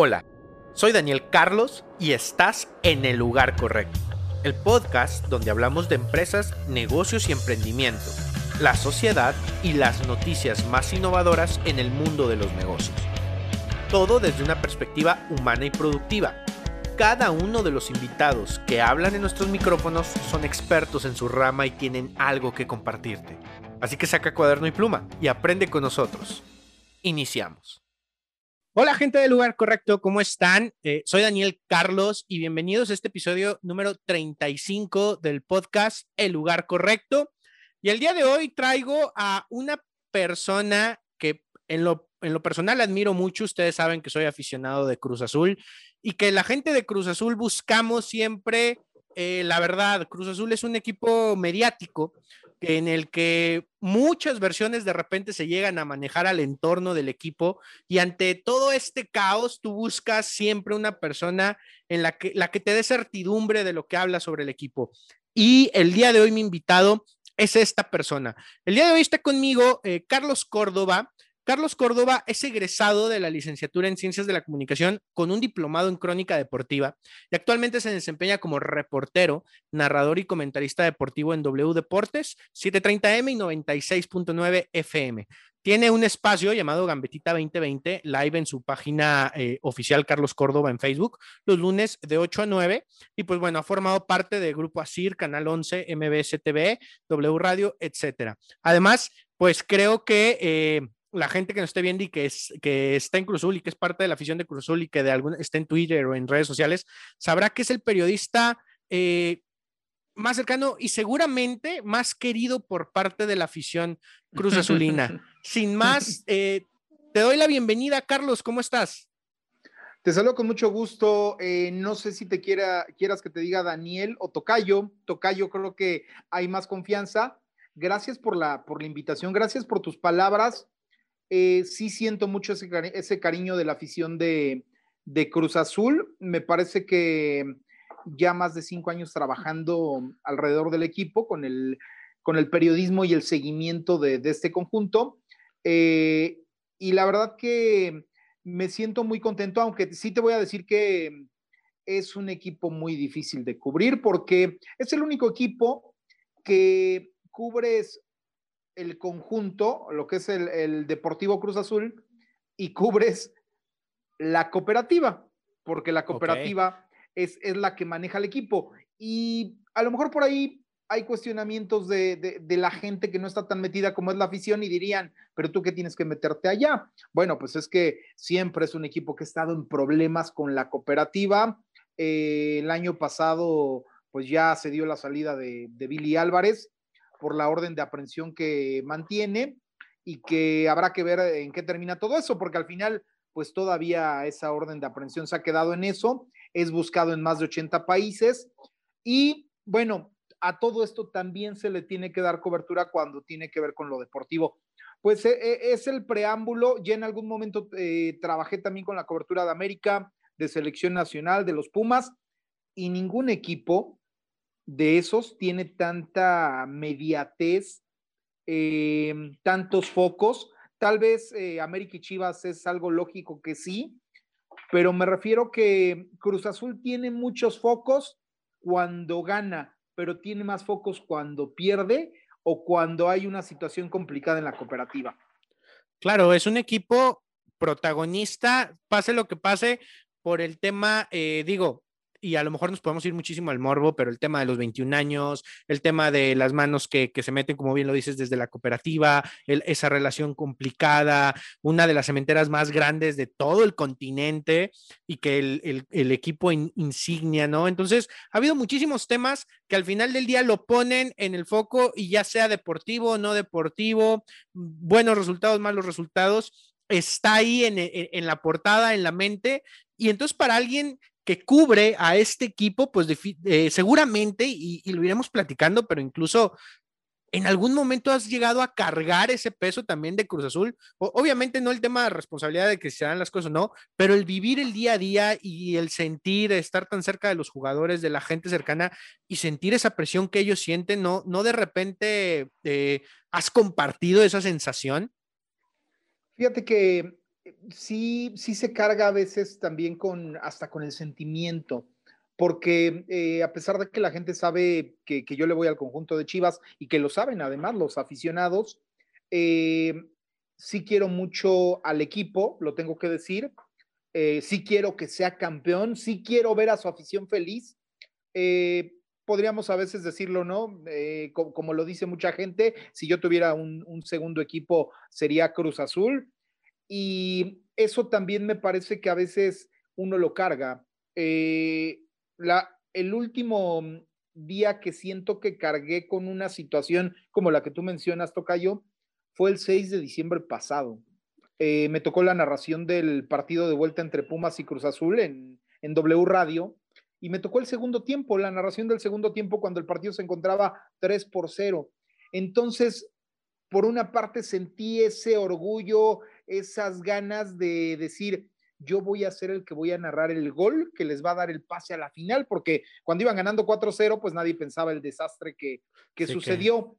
Hola, soy Daniel Carlos y estás en el lugar correcto. El podcast donde hablamos de empresas, negocios y emprendimiento, la sociedad y las noticias más innovadoras en el mundo de los negocios. Todo desde una perspectiva humana y productiva. Cada uno de los invitados que hablan en nuestros micrófonos son expertos en su rama y tienen algo que compartirte. Así que saca cuaderno y pluma y aprende con nosotros. Iniciamos. Hola gente del lugar correcto, ¿cómo están? Eh, soy Daniel Carlos y bienvenidos a este episodio número 35 del podcast El lugar correcto. Y el día de hoy traigo a una persona que en lo, en lo personal admiro mucho, ustedes saben que soy aficionado de Cruz Azul y que la gente de Cruz Azul buscamos siempre, eh, la verdad, Cruz Azul es un equipo mediático, en el que muchas versiones de repente se llegan a manejar al entorno del equipo y ante todo este caos tú buscas siempre una persona en la que, la que te dé certidumbre de lo que habla sobre el equipo. Y el día de hoy mi invitado es esta persona. El día de hoy está conmigo eh, Carlos Córdoba. Carlos Córdoba es egresado de la licenciatura en Ciencias de la Comunicación con un diplomado en Crónica Deportiva y actualmente se desempeña como reportero, narrador y comentarista deportivo en W Deportes, 730M y 96.9 FM. Tiene un espacio llamado Gambetita 2020 live en su página eh, oficial Carlos Córdoba en Facebook los lunes de 8 a 9 y pues bueno, ha formado parte del grupo ASIR, Canal 11, MBS TV, W Radio, etcétera. Además, pues creo que... Eh, la gente que nos esté viendo y que, es, que está en Cruzul y que es parte de la afición de Cruzul y que de algún, está en Twitter o en redes sociales, sabrá que es el periodista eh, más cercano y seguramente más querido por parte de la afición Cruz Azulina. Sin más, eh, te doy la bienvenida, Carlos, ¿cómo estás? Te saludo con mucho gusto. Eh, no sé si te quiera, quieras que te diga Daniel o Tocayo. Tocayo, creo que hay más confianza. Gracias por la, por la invitación, gracias por tus palabras. Eh, sí siento mucho ese, cariño de la afición de, Cruz Azul. Me parece que ya más de cinco años trabajando alrededor del equipo con el, periodismo y el seguimiento de, este conjunto. Eh, y la verdad que me siento muy contento, aunque sí te voy a decir que es un equipo muy difícil de cubrir porque es el único equipo que cubres el conjunto, lo que es el, Deportivo Cruz Azul, y cubres la cooperativa, porque la cooperativa es, es, la que maneja el equipo. Y a lo mejor por ahí hay cuestionamientos de, la gente que no está tan metida como es la afición y dirían, pero tú qué tienes que meterte allá. Bueno, pues es que siempre es un equipo que ha estado en problemas con la cooperativa. Eh, el año pasado, pues ya se dio la salida de, de Billy Álvarez por la orden de aprehensión que mantiene y que habrá que ver en qué termina todo eso, porque al final, pues todavía esa orden de aprehensión se ha quedado en eso, es buscado en más de 80 países y bueno, a todo esto también se le tiene que dar cobertura cuando tiene que ver con lo deportivo. Pues eh, eh, es el preámbulo, ya en algún momento eh, trabajé también con la cobertura de América, de selección nacional, de los Pumas, y ningún equipo de esos tiene tanta mediatez, em, tantos focos. Tal vez eh, América y Chivas es algo lógico que sí, pero me refiero que Cruz Azul tiene muchos focos cuando gana, pero tiene más focos cuando pierde o cuando hay una situación complicada en la cooperativa. Claro, es un equipo protagonista, pase lo que pase, por el tema, eh, digo, y a lo mejor nos podemos ir muchísimo al morbo, pero el tema de los 21 años, el tema de las manos que, se meten, como bien lo dices, desde la cooperativa, esa relación complicada, una de las cementeras más grandes de todo el continente y que el, equipo insignia, ¿no? Entonces, ha habido muchísimos temas que al final del día lo ponen en el foco y ya sea deportivo o no deportivo, buenos resultados, malos resultados, está ahí en, en la portada, en la mente. Y entonces para alguien que cubre a este equipo, pues eh, seguramente, y, lo iremos platicando, pero incluso en algún momento has llegado a cargar ese peso también de Cruz Azul. obviamente no el tema de responsabilidad de que se dan las cosas, no, pero el vivir el día a día y el sentir, estar tan cerca de los jugadores, de la gente cercana y sentir esa presión que ellos sienten, no, no de repente eh, has compartido esa sensación. Fíjate que sí, sí se carga a veces también con, hasta con el sentimiento, porque eh, a pesar de que la gente sabe que, yo le voy al conjunto de Chivas y que lo saben además los aficionados, eh, sí quiero mucho al equipo, lo tengo que decir, eh, sí quiero que sea campeón, sí quiero ver a su afición feliz. podríamos a veces decirlo, ¿no? como, lo dice mucha gente, si yo tuviera un segundo equipo sería Cruz Azul, y eso también me parece que a veces uno lo carga. Eh, la, el último día que siento que cargué con una situación como la que tú mencionas, Tocayo, fue el 6 de diciembre pasado. Eh, me tocó la narración del partido de vuelta entre Pumas y Cruz Azul en, en W Radio y me tocó el segundo tiempo, la narración del segundo tiempo cuando el partido se encontraba 3 por 0. Entonces, por una parte sentí ese orgullo, esas ganas de decir, yo voy a ser el que voy a narrar el gol que les va a dar el pase a la final, porque cuando iban ganando 4-0, pues nadie pensaba el desastre que, sucedió.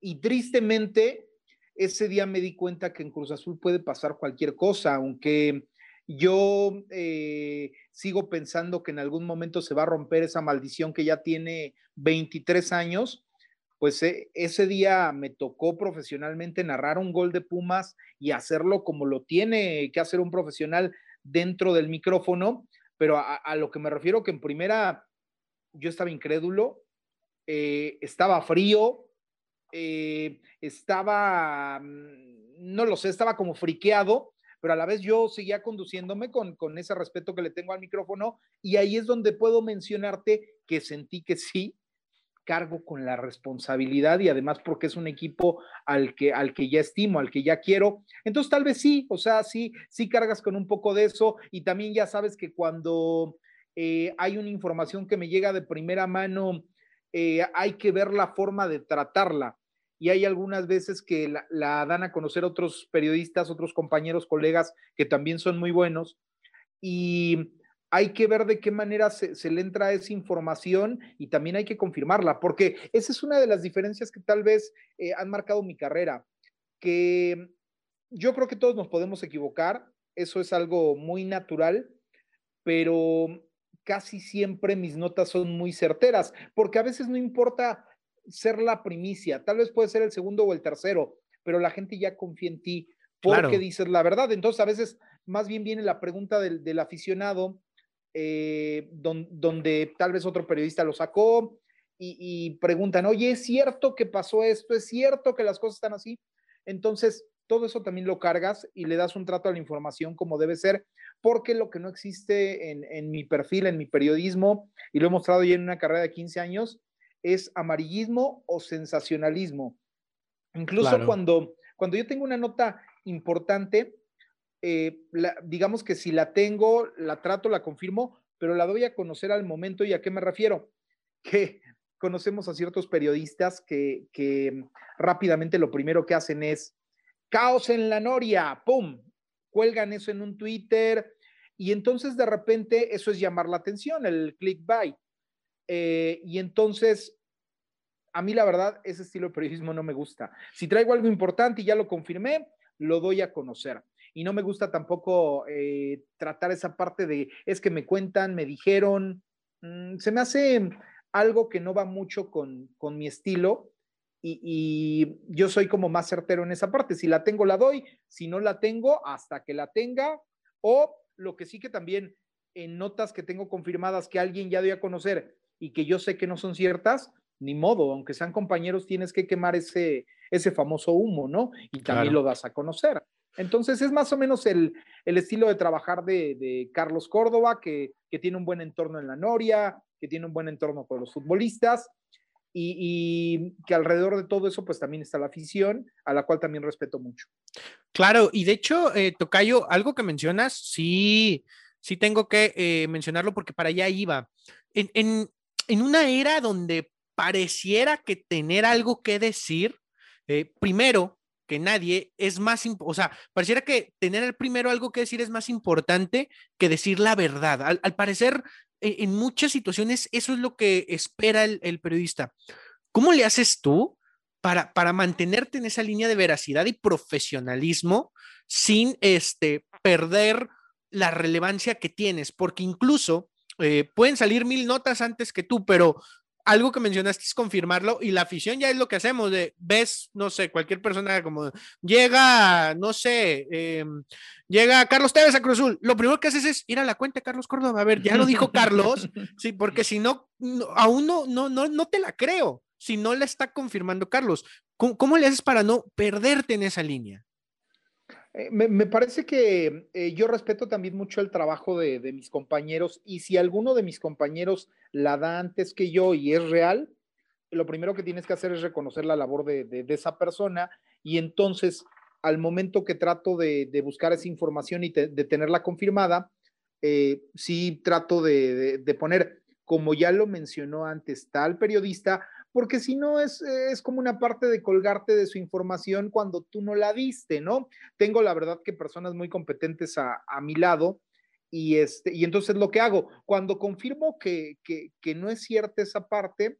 Y tristemente, ese día me di cuenta que en Cruz Azul puede pasar cualquier cosa, aunque yo eh, sigo pensando que en algún momento se va a romper esa maldición que ya tiene 23 años pues eh, ese día me tocó profesionalmente narrar un gol de Pumas y hacerlo como lo tiene que hacer un profesional dentro del micrófono, pero a, lo que me refiero que en primera yo estaba incrédulo, eh, estaba frío, eh, estaba, mm, no lo sé, estaba como friqueado, pero a la vez yo seguía conduciéndome con, con ese respeto que le tengo al micrófono y ahí es donde puedo mencionarte que sentí que sí, cargo con la responsabilidad y además porque es un equipo al que, al que ya estimo, al que ya quiero. Entonces tal vez sí, o sea, sí, sí cargas con un poco de eso y también ya sabes que cuando eh, hay una información que me llega de primera mano, eh, hay que ver la forma de tratarla. Y hay algunas veces que la, la dan a conocer otros periodistas, otros compañeros, colegas que también son muy buenos. Y hay que ver de qué manera se, le entra esa información y también hay que confirmarla, porque esa es una de las diferencias que tal vez eh, han marcado mi carrera, que yo creo que todos nos podemos equivocar, eso es algo muy natural, pero casi siempre mis notas son muy certeras, porque a veces no importa ser la primicia, tal vez puede ser el segundo o el tercero, pero la gente ya confía en ti porque dices la verdad. Entonces, a veces más bien viene la pregunta del, del aficionado eh, donde tal vez otro periodista lo sacó y, preguntan, oye, ¿es cierto que pasó esto? ¿Es cierto que las cosas están así? Entonces, todo eso también lo cargas y le das un trato a la información como debe ser, porque lo que no existe en, mi perfil, en mi periodismo, y lo he mostrado ya en una carrera de 15 años, es amarillismo o sensacionalismo. Incluso cuando, cuando yo tengo una nota importante, eh, digamos que si la tengo, la trato, la confirmo, pero la doy a conocer al momento y a qué me refiero. Que conocemos a ciertos periodistas que, rápidamente lo primero que hacen es caos en la noria, ¡pum! Cuelgan eso en un Twitter y entonces de repente eso es llamar la atención, el clickbait. Eh, y entonces, a mí la verdad, ese estilo de periodismo no me gusta. Si traigo algo importante y ya lo confirmé, lo doy a conocer y no me gusta tampoco eh, tratar esa parte de es que me cuentan, me dijeron, mm, se me hace algo que no va mucho con, mi estilo y, yo soy como más certero en esa parte. Si la tengo, la doy, si no la tengo, hasta que la tenga o lo que sí que también en notas que tengo confirmadas que alguien ya dio a conocer y que yo sé que no son ciertas, ni modo, aunque sean compañeros, tienes que quemar ese, ese famoso humo, ¿no? Y también lo das a conocer. Entonces es más o menos el, estilo de trabajar de, Carlos Córdoba, que, tiene un buen entorno en la Noria, que tiene un buen entorno con los futbolistas y, que alrededor de todo eso pues también está la afición, a la cual también respeto mucho. Claro, y de hecho, eh, Tocayo, algo que mencionas, sí, sí tengo que eh, mencionarlo porque para allá iba. En, una era donde pareciera que tener algo que decir, eh, primero, que nadie es más, o sea, pareciera que tener primero algo que decir es más importante que decir la verdad. Al, parecer, e, en, muchas situaciones eso es lo que espera el, periodista. ¿Cómo le haces tú para, para mantenerte en esa línea de veracidad y profesionalismo sin este, perder la relevancia que tienes, porque incluso eh, pueden salir mil notas antes que tú, pero algo que mencionaste es confirmarlo y la afición ya es lo que hacemos, de ves, no sé, cualquier persona como llega, no sé, em, llega Carlos Tevez a Cruzul, lo primero que haces es ir a la cuenta de Carlos Córdoba, a ver, ya lo dijo Carlos, sí, porque si no, aún no, no, no, no te la creo, si no la está confirmando Carlos. ¿Cómo, ¿Cómo, le haces para no perderte en esa línea? Eh, me, parece que eh, yo respeto también mucho el trabajo de, mis compañeros y si alguno de mis compañeros la da antes que yo y es real, lo primero que tienes que hacer es reconocer la labor de, esa persona y entonces al momento que trato de, buscar esa información y de tenerla confirmada, eh, sí trato de, poner, como ya lo mencionó antes tal periodista, porque si no es, es como una parte de colgarte de su información cuando tú no la diste, ¿no? Tengo la verdad que personas muy competentes a, mi lado y, este, y entonces lo que hago, cuando confirmo que, que, no es cierta esa parte,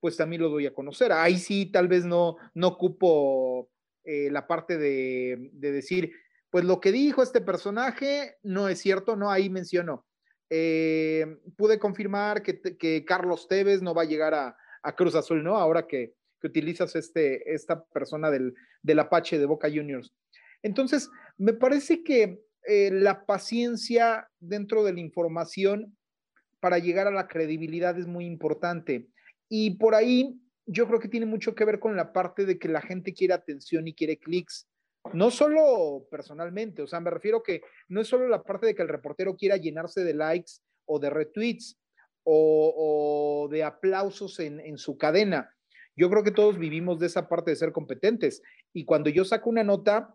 pues también lo doy a conocer. Ahí sí, tal vez no, no ocupo eh, la parte de, decir, pues lo que dijo este personaje no es cierto, no, ahí menciono. Eh, pude confirmar que, que, Carlos Tevez no va a llegar a, a Cruz Azul, ¿no? Ahora que, utilizas este, esta persona del, del, Apache de Boca Juniors. Entonces, me parece que eh, la paciencia dentro de la información para llegar a la credibilidad es muy importante. Y por ahí yo creo que tiene mucho que ver con la parte de que la gente quiere atención y quiere clics. No solo personalmente, o sea, me refiero que no es solo la parte de que el reportero quiera llenarse de likes o de retweets, o, de aplausos en, su cadena. Yo creo que todos vivimos de esa parte de ser competentes. Y cuando yo saco una nota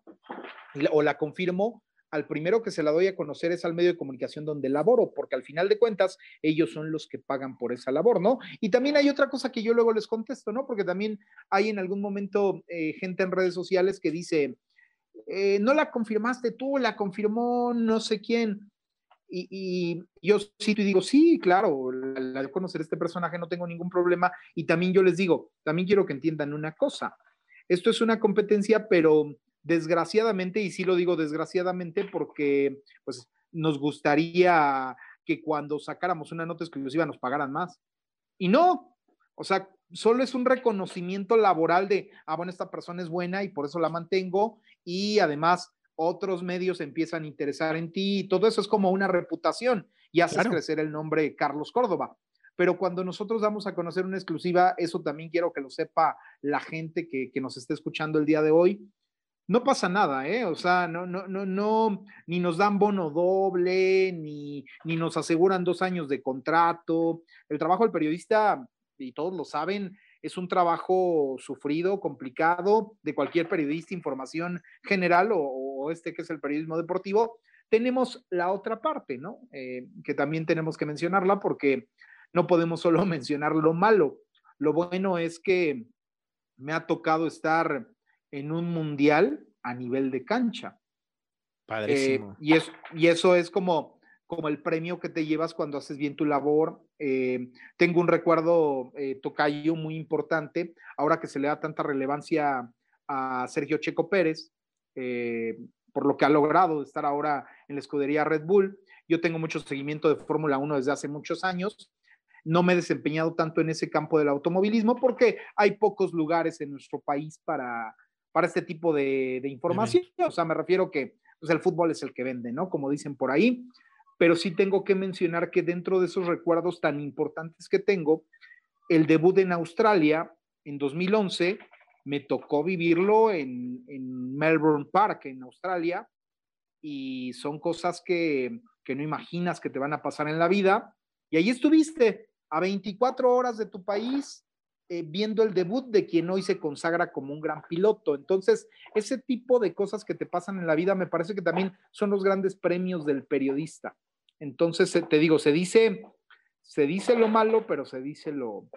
o la confirmo, al primero que se la doy a conocer es al medio de comunicación donde laboro, porque al final de cuentas ellos son los que pagan por esa labor, ¿no? Y también hay otra cosa que yo luego les contesto, ¿no? Porque también hay en algún momento eh, gente en redes sociales que dice, eh, no la confirmaste tú, la confirmó no sé quién. Y, yo sí te digo, sí, claro, al conocer este personaje no tengo ningún problema. Y también yo les digo, también quiero que entiendan una cosa. Esto es una competencia, pero desgraciadamente, y sí lo digo desgraciadamente porque pues nos gustaría que cuando sacáramos una nota exclusiva nos pagaran más. Y no, o sea, solo es un reconocimiento laboral de, ah, bueno, esta persona es buena y por eso la mantengo. Y además otros medios empiezan a interesar en ti y todo eso es como una reputación y haces crecer el nombre Carlos Córdoba. Pero cuando nosotros damos a conocer una exclusiva, eso también quiero que lo sepa la gente que, que nos esté escuchando el día de hoy. No pasa nada, ¿eh? O sea, no, no, no, no, ni nos dan bono doble, ni, ni nos aseguran dos años de contrato. El trabajo del periodista, y todos lo saben, es un trabajo sufrido, complicado, de cualquier periodista, información general o, este que es el periodismo deportivo. Tenemos la otra parte, ¿no? Eh, que también tenemos que mencionarla porque no podemos solo mencionar lo malo. Lo bueno es que me ha tocado estar en un mundial a nivel de cancha. Padrísimo. Eh, y, es, y eso es como como el premio que te llevas cuando haces bien tu labor. Eh, tengo un recuerdo, eh, tocayo, muy importante, ahora que se le da tanta relevancia a Sergio Checo Pérez, eh, por lo que ha logrado estar ahora en la escudería Red Bull. Yo tengo mucho seguimiento de Fórmula 1 desde hace muchos años. No me he desempeñado tanto en ese campo del automovilismo porque hay pocos lugares en nuestro país para, para este tipo de, información. O sea, me refiero que pues, el fútbol es el que vende, ¿no? Como dicen por ahí pero sí tengo que mencionar que dentro de esos recuerdos tan importantes que tengo, el debut en Australia en 2011 me tocó vivirlo en, Melbourne Park, en Australia, y son cosas que, no imaginas que te van a pasar en la vida. Y ahí estuviste, a 24 horas de tu país, eh, viendo el debut de quien hoy se consagra como un gran piloto. Entonces, ese tipo de cosas que te pasan en la vida me parece que también son los grandes premios del periodista. Entonces, te digo, se dice, se dice lo malo, pero se dice lo,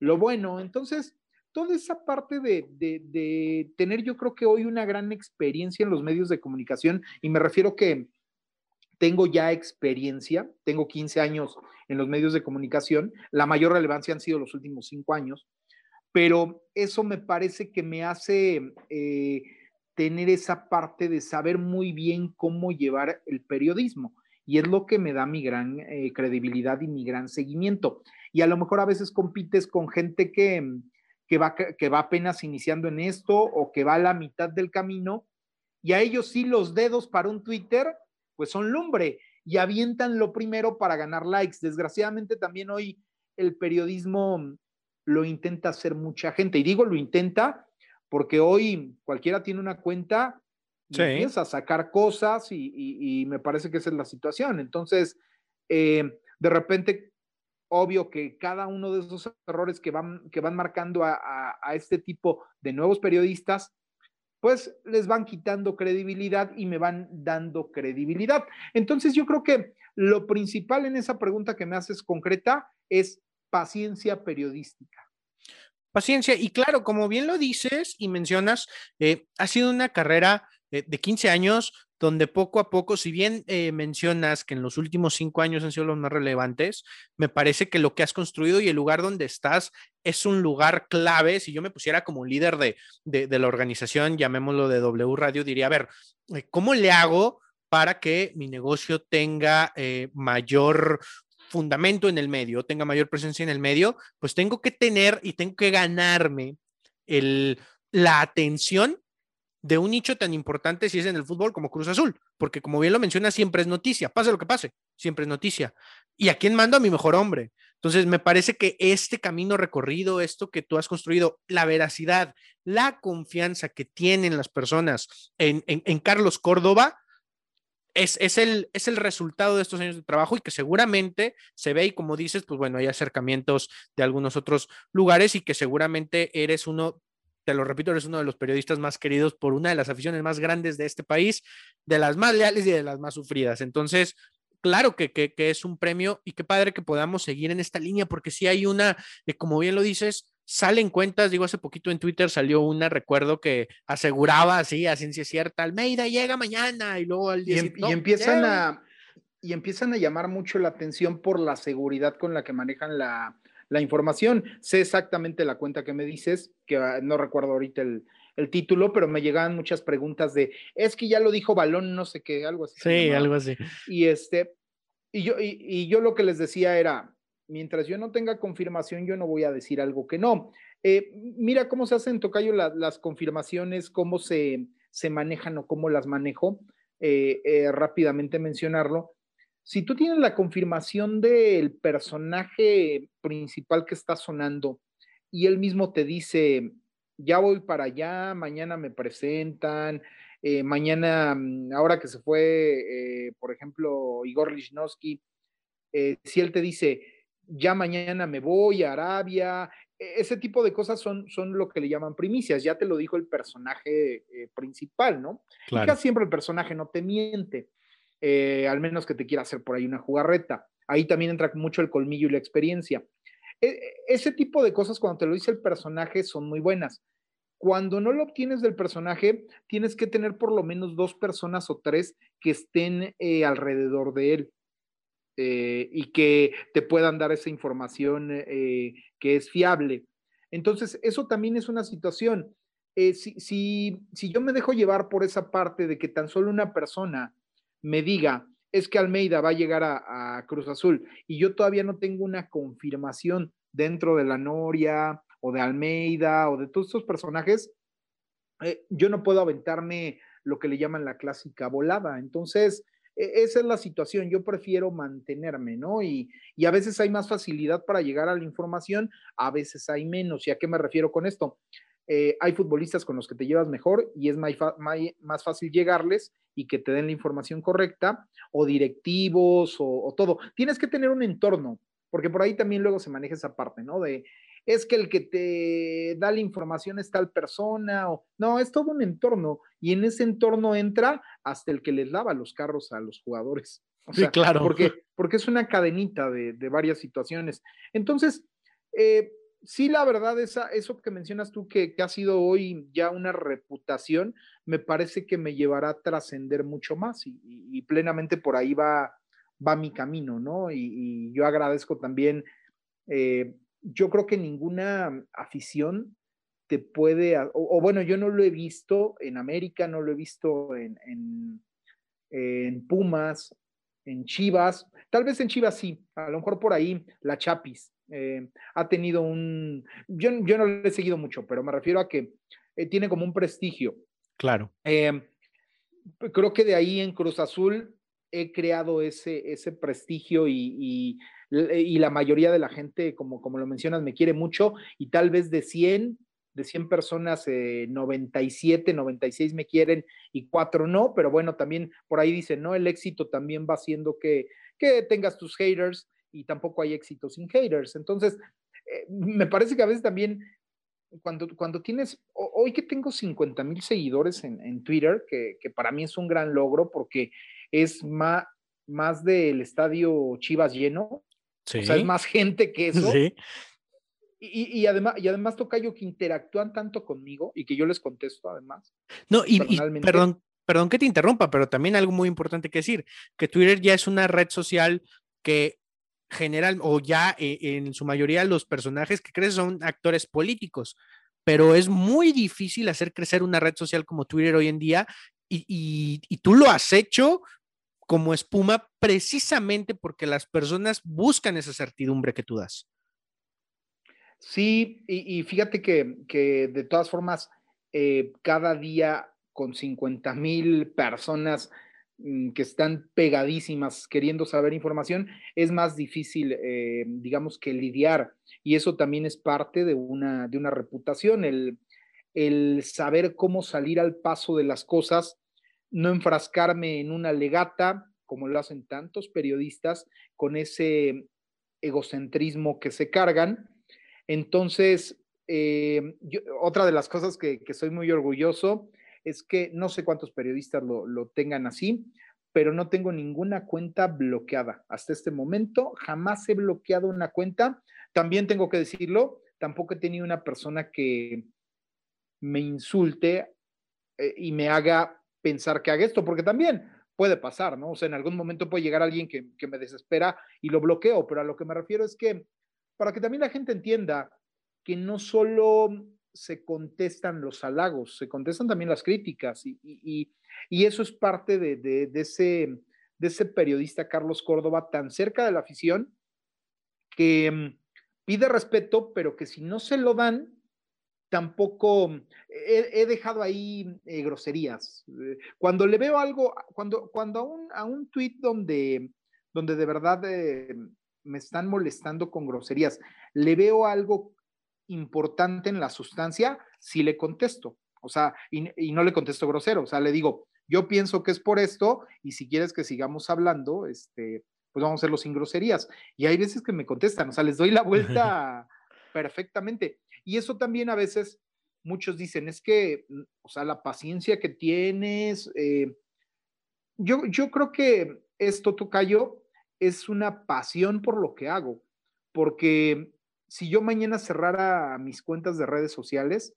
lo bueno. Entonces, toda esa parte de, de, tener yo creo que hoy una gran experiencia en los medios de comunicación, y me refiero que tengo ya experiencia, tengo 15 años en los medios de comunicación, la mayor relevancia han sido los últimos cinco años, pero eso me parece que me hace eh, tener esa parte de saber muy bien cómo llevar el periodismo. Y es lo que me da mi gran eh, credibilidad y mi gran seguimiento. Y a lo mejor a veces compites con gente que, que, va, que va apenas iniciando en esto o que va a la mitad del camino. Y a ellos sí los dedos para un Twitter, pues son lumbre y avientan lo primero para ganar likes. Desgraciadamente también hoy el periodismo lo intenta hacer mucha gente. Y digo lo intenta porque hoy cualquiera tiene una cuenta empieza a sacar cosas y, me parece que esa es la situación. Entonces, eh, de repente, obvio que cada uno de esos errores que van, que van marcando a, a, este tipo de nuevos periodistas, pues les van quitando credibilidad y me van dando credibilidad. Entonces, yo creo que lo principal en esa pregunta que me haces concreta es paciencia periodística. Paciencia, y claro, como bien lo dices y mencionas, eh, ha sido una carrera eh, de 15 años donde poco a poco, si bien eh, mencionas que en los últimos cinco años han sido los más relevantes, me parece que lo que has construido y el lugar donde estás es un lugar clave. Si yo me pusiera como líder de, de, la organización, llamémoslo de W Radio, diría, a ver, ¿cómo le hago para que mi negocio tenga mayor fundamento en el medio, tenga mayor presencia en el medio, pues tengo que tener y tengo que ganarme el, la atención de un nicho tan importante si es en el fútbol como Cruz Azul, porque como bien lo menciona, siempre es noticia, pase lo que pase, siempre es noticia. ¿Y a quién mando? A mi mejor hombre. Entonces, me parece que este camino recorrido, esto que tú has construido, la veracidad, la confianza que tienen las personas en, en Carlos Córdoba, es, el, es el resultado de estos años de trabajo y que seguramente se ve y como dices, pues bueno, hay acercamientos de algunos otros lugares y que seguramente eres uno, te lo repito, eres uno de los periodistas más queridos por una de las aficiones más grandes de este país, de las más leales y de las más sufridas. Entonces, claro que, que, es un premio y qué padre que podamos seguir en esta línea porque si hay una, eh, como bien lo dices, salen cuentas, digo, hace poquito en Twitter salió una, recuerdo que aseguraba así, a ciencia cierta, Almeida llega mañana y luego al día y, y empiezan a y empiezan a llamar mucho la atención por la seguridad con la que manejan la, la información. Sé exactamente la cuenta que me dices, que ah, no recuerdo ahorita el, el, título, pero me llegaban muchas preguntas de, es que ya lo dijo Balón, no sé qué, algo así. Sí, algo así. Y este, y yo, y, y yo lo que les decía era, mientras yo no tenga confirmación, yo no voy a decir algo que no. Eh, mira cómo se hacen, Tocayo, las confirmaciones, cómo se, se, manejan o cómo las manejo. Eh, eh, rápidamente mencionarlo. Si tú tienes la confirmación del personaje principal que está sonando y él mismo te dice, ya voy para allá, mañana me presentan, mañana, mm, ahora que se fue, por ejemplo, Igor Lichnowsky, si él te dice, ya mañana me voy a Arabia, e-, ese tipo de cosas son, son lo que le llaman primicias, ya te lo dijo el personaje eh, principal, ¿no? Claro. casi siempre el personaje no te miente, eh, al menos que te quiera hacer por ahí una jugarreta. Ahí también entra mucho el colmillo y la experiencia. E-, e-, ese tipo de cosas cuando te lo dice el personaje son muy buenas. Cuando no lo obtienes del personaje, tienes que tener por lo menos dos personas o tres que estén eh, alrededor de él. Eh, y que te puedan dar esa información que es fiable. Entonces, eso también es una situación. Si, si, si, yo me dejo llevar por esa parte de que tan solo una persona me diga, es que Almeida va a llegar a, Cruz Azul y yo todavía no tengo una confirmación dentro de la Noria o de Almeida o de todos estos personajes, yo no puedo aventarme lo que le llaman la clásica volada. Entonces, e-, esa es la situación, yo prefiero mantenerme, ¿no? Y, a veces hay más facilidad para llegar a la información, a veces hay menos. ¿Y a qué me refiero con esto? Eh, hay futbolistas con los que te llevas mejor y es más, fácil llegarles y que te den la información correcta, o directivos, o, o, todo. Tienes que tener un entorno, porque por ahí también luego se maneja esa parte, ¿no? De, es que el que te da la información es tal persona, o no, es todo un entorno, y en ese entorno entra hasta el que les lava los carros a los jugadores. sí, claro. Porque, porque es una cadenita de, varias situaciones. Entonces, eh, sí, la verdad, esa, eso que mencionas tú, que, ha sido hoy ya una reputación, me parece que me llevará a trascender mucho más y, plenamente por ahí va, va mi camino, ¿no? Y, yo agradezco también eh, yo creo que ninguna afición te puede, o, bueno, yo no lo he visto en América, no lo he visto en, en, Pumas, en Chivas, tal vez en Chivas sí, a lo mejor por ahí la Chapis eh, ha tenido un, yo, yo, no lo he seguido mucho, pero me refiero a que eh, tiene como un prestigio. Claro. Eh, creo que de ahí en Cruz Azul he creado ese, ese prestigio y, y, la mayoría de la gente, como, como lo mencionas, me quiere mucho y tal vez de 100, de 100 personas, 97, 96 me quieren y 4 no, pero bueno, también por ahí dicen, ¿no? El éxito también va haciendo que, que tengas tus haters y tampoco hay éxito sin haters. Entonces, eh, me parece que a veces también cuando, cuando tienes, hoy que tengo 50 mil seguidores en, en Twitter, que, que, para mí es un gran logro porque es más, más del estadio Chivas lleno, o sea, es más gente que eso. Sí. Y, y, además, y además, Tocayo, que interactúan tanto conmigo y que yo les contesto además. No, y, perdón, perdón que te interrumpa, pero también algo muy importante que decir, que Twitter ya es una red social que general o ya eh, en su mayoría los personajes que crees son actores políticos, pero es muy difícil hacer crecer una red social como Twitter hoy en día y, tú lo has hecho como espuma precisamente porque las personas buscan esa certidumbre que tú das. Sí, y, fíjate que, de todas formas, eh, cada día con 50 mil personas que están pegadísimas queriendo saber información, es más difícil, eh, digamos, que lidiar. Y eso también es parte de una, de una reputación, el, el saber cómo salir al paso de las cosas, no enfrascarme en una legata, como lo hacen tantos periodistas, con ese egocentrismo que se cargan. Entonces, eh, otra de las cosas que, que soy muy orgulloso es que no sé cuántos periodistas lo, tengan así, pero no tengo ninguna cuenta bloqueada. Hasta este momento jamás he bloqueado una cuenta. También tengo que decirlo, tampoco he tenido una persona que me insulte eh, y me haga pensar que haga esto, porque también puede pasar, ¿no? O sea, en algún momento puede llegar alguien que, que me desespera y lo bloqueo, pero a lo que me refiero es que para que también la gente entienda que no solo se contestan los halagos, se contestan también las críticas y, eso es parte de, ese, de ese periodista Carlos Córdoba tan cerca de la afición que mm, pide respeto, pero que si no se lo dan, tampoco he, dejado ahí eh, groserías. Eh, cuando le veo algo, cuando, cuando a un, a un tweet donde, donde de verdad eh, me están molestando con groserías, le veo algo importante en la sustancia, si le contesto. O sea, y, no le contesto grosero, o sea, le digo, yo pienso que es por esto y si quieres que sigamos hablando, este, pues vamos a hacerlo sin groserías. Y hay veces que me contestan, o sea, les doy la vuelta perfectamente. Y eso también a veces muchos dicen, es que, mm, o sea, la paciencia que tienes, eh, yo, yo creo que esto, Tocayo, es una pasión por lo que hago, porque si yo mañana cerrara mis cuentas de redes sociales,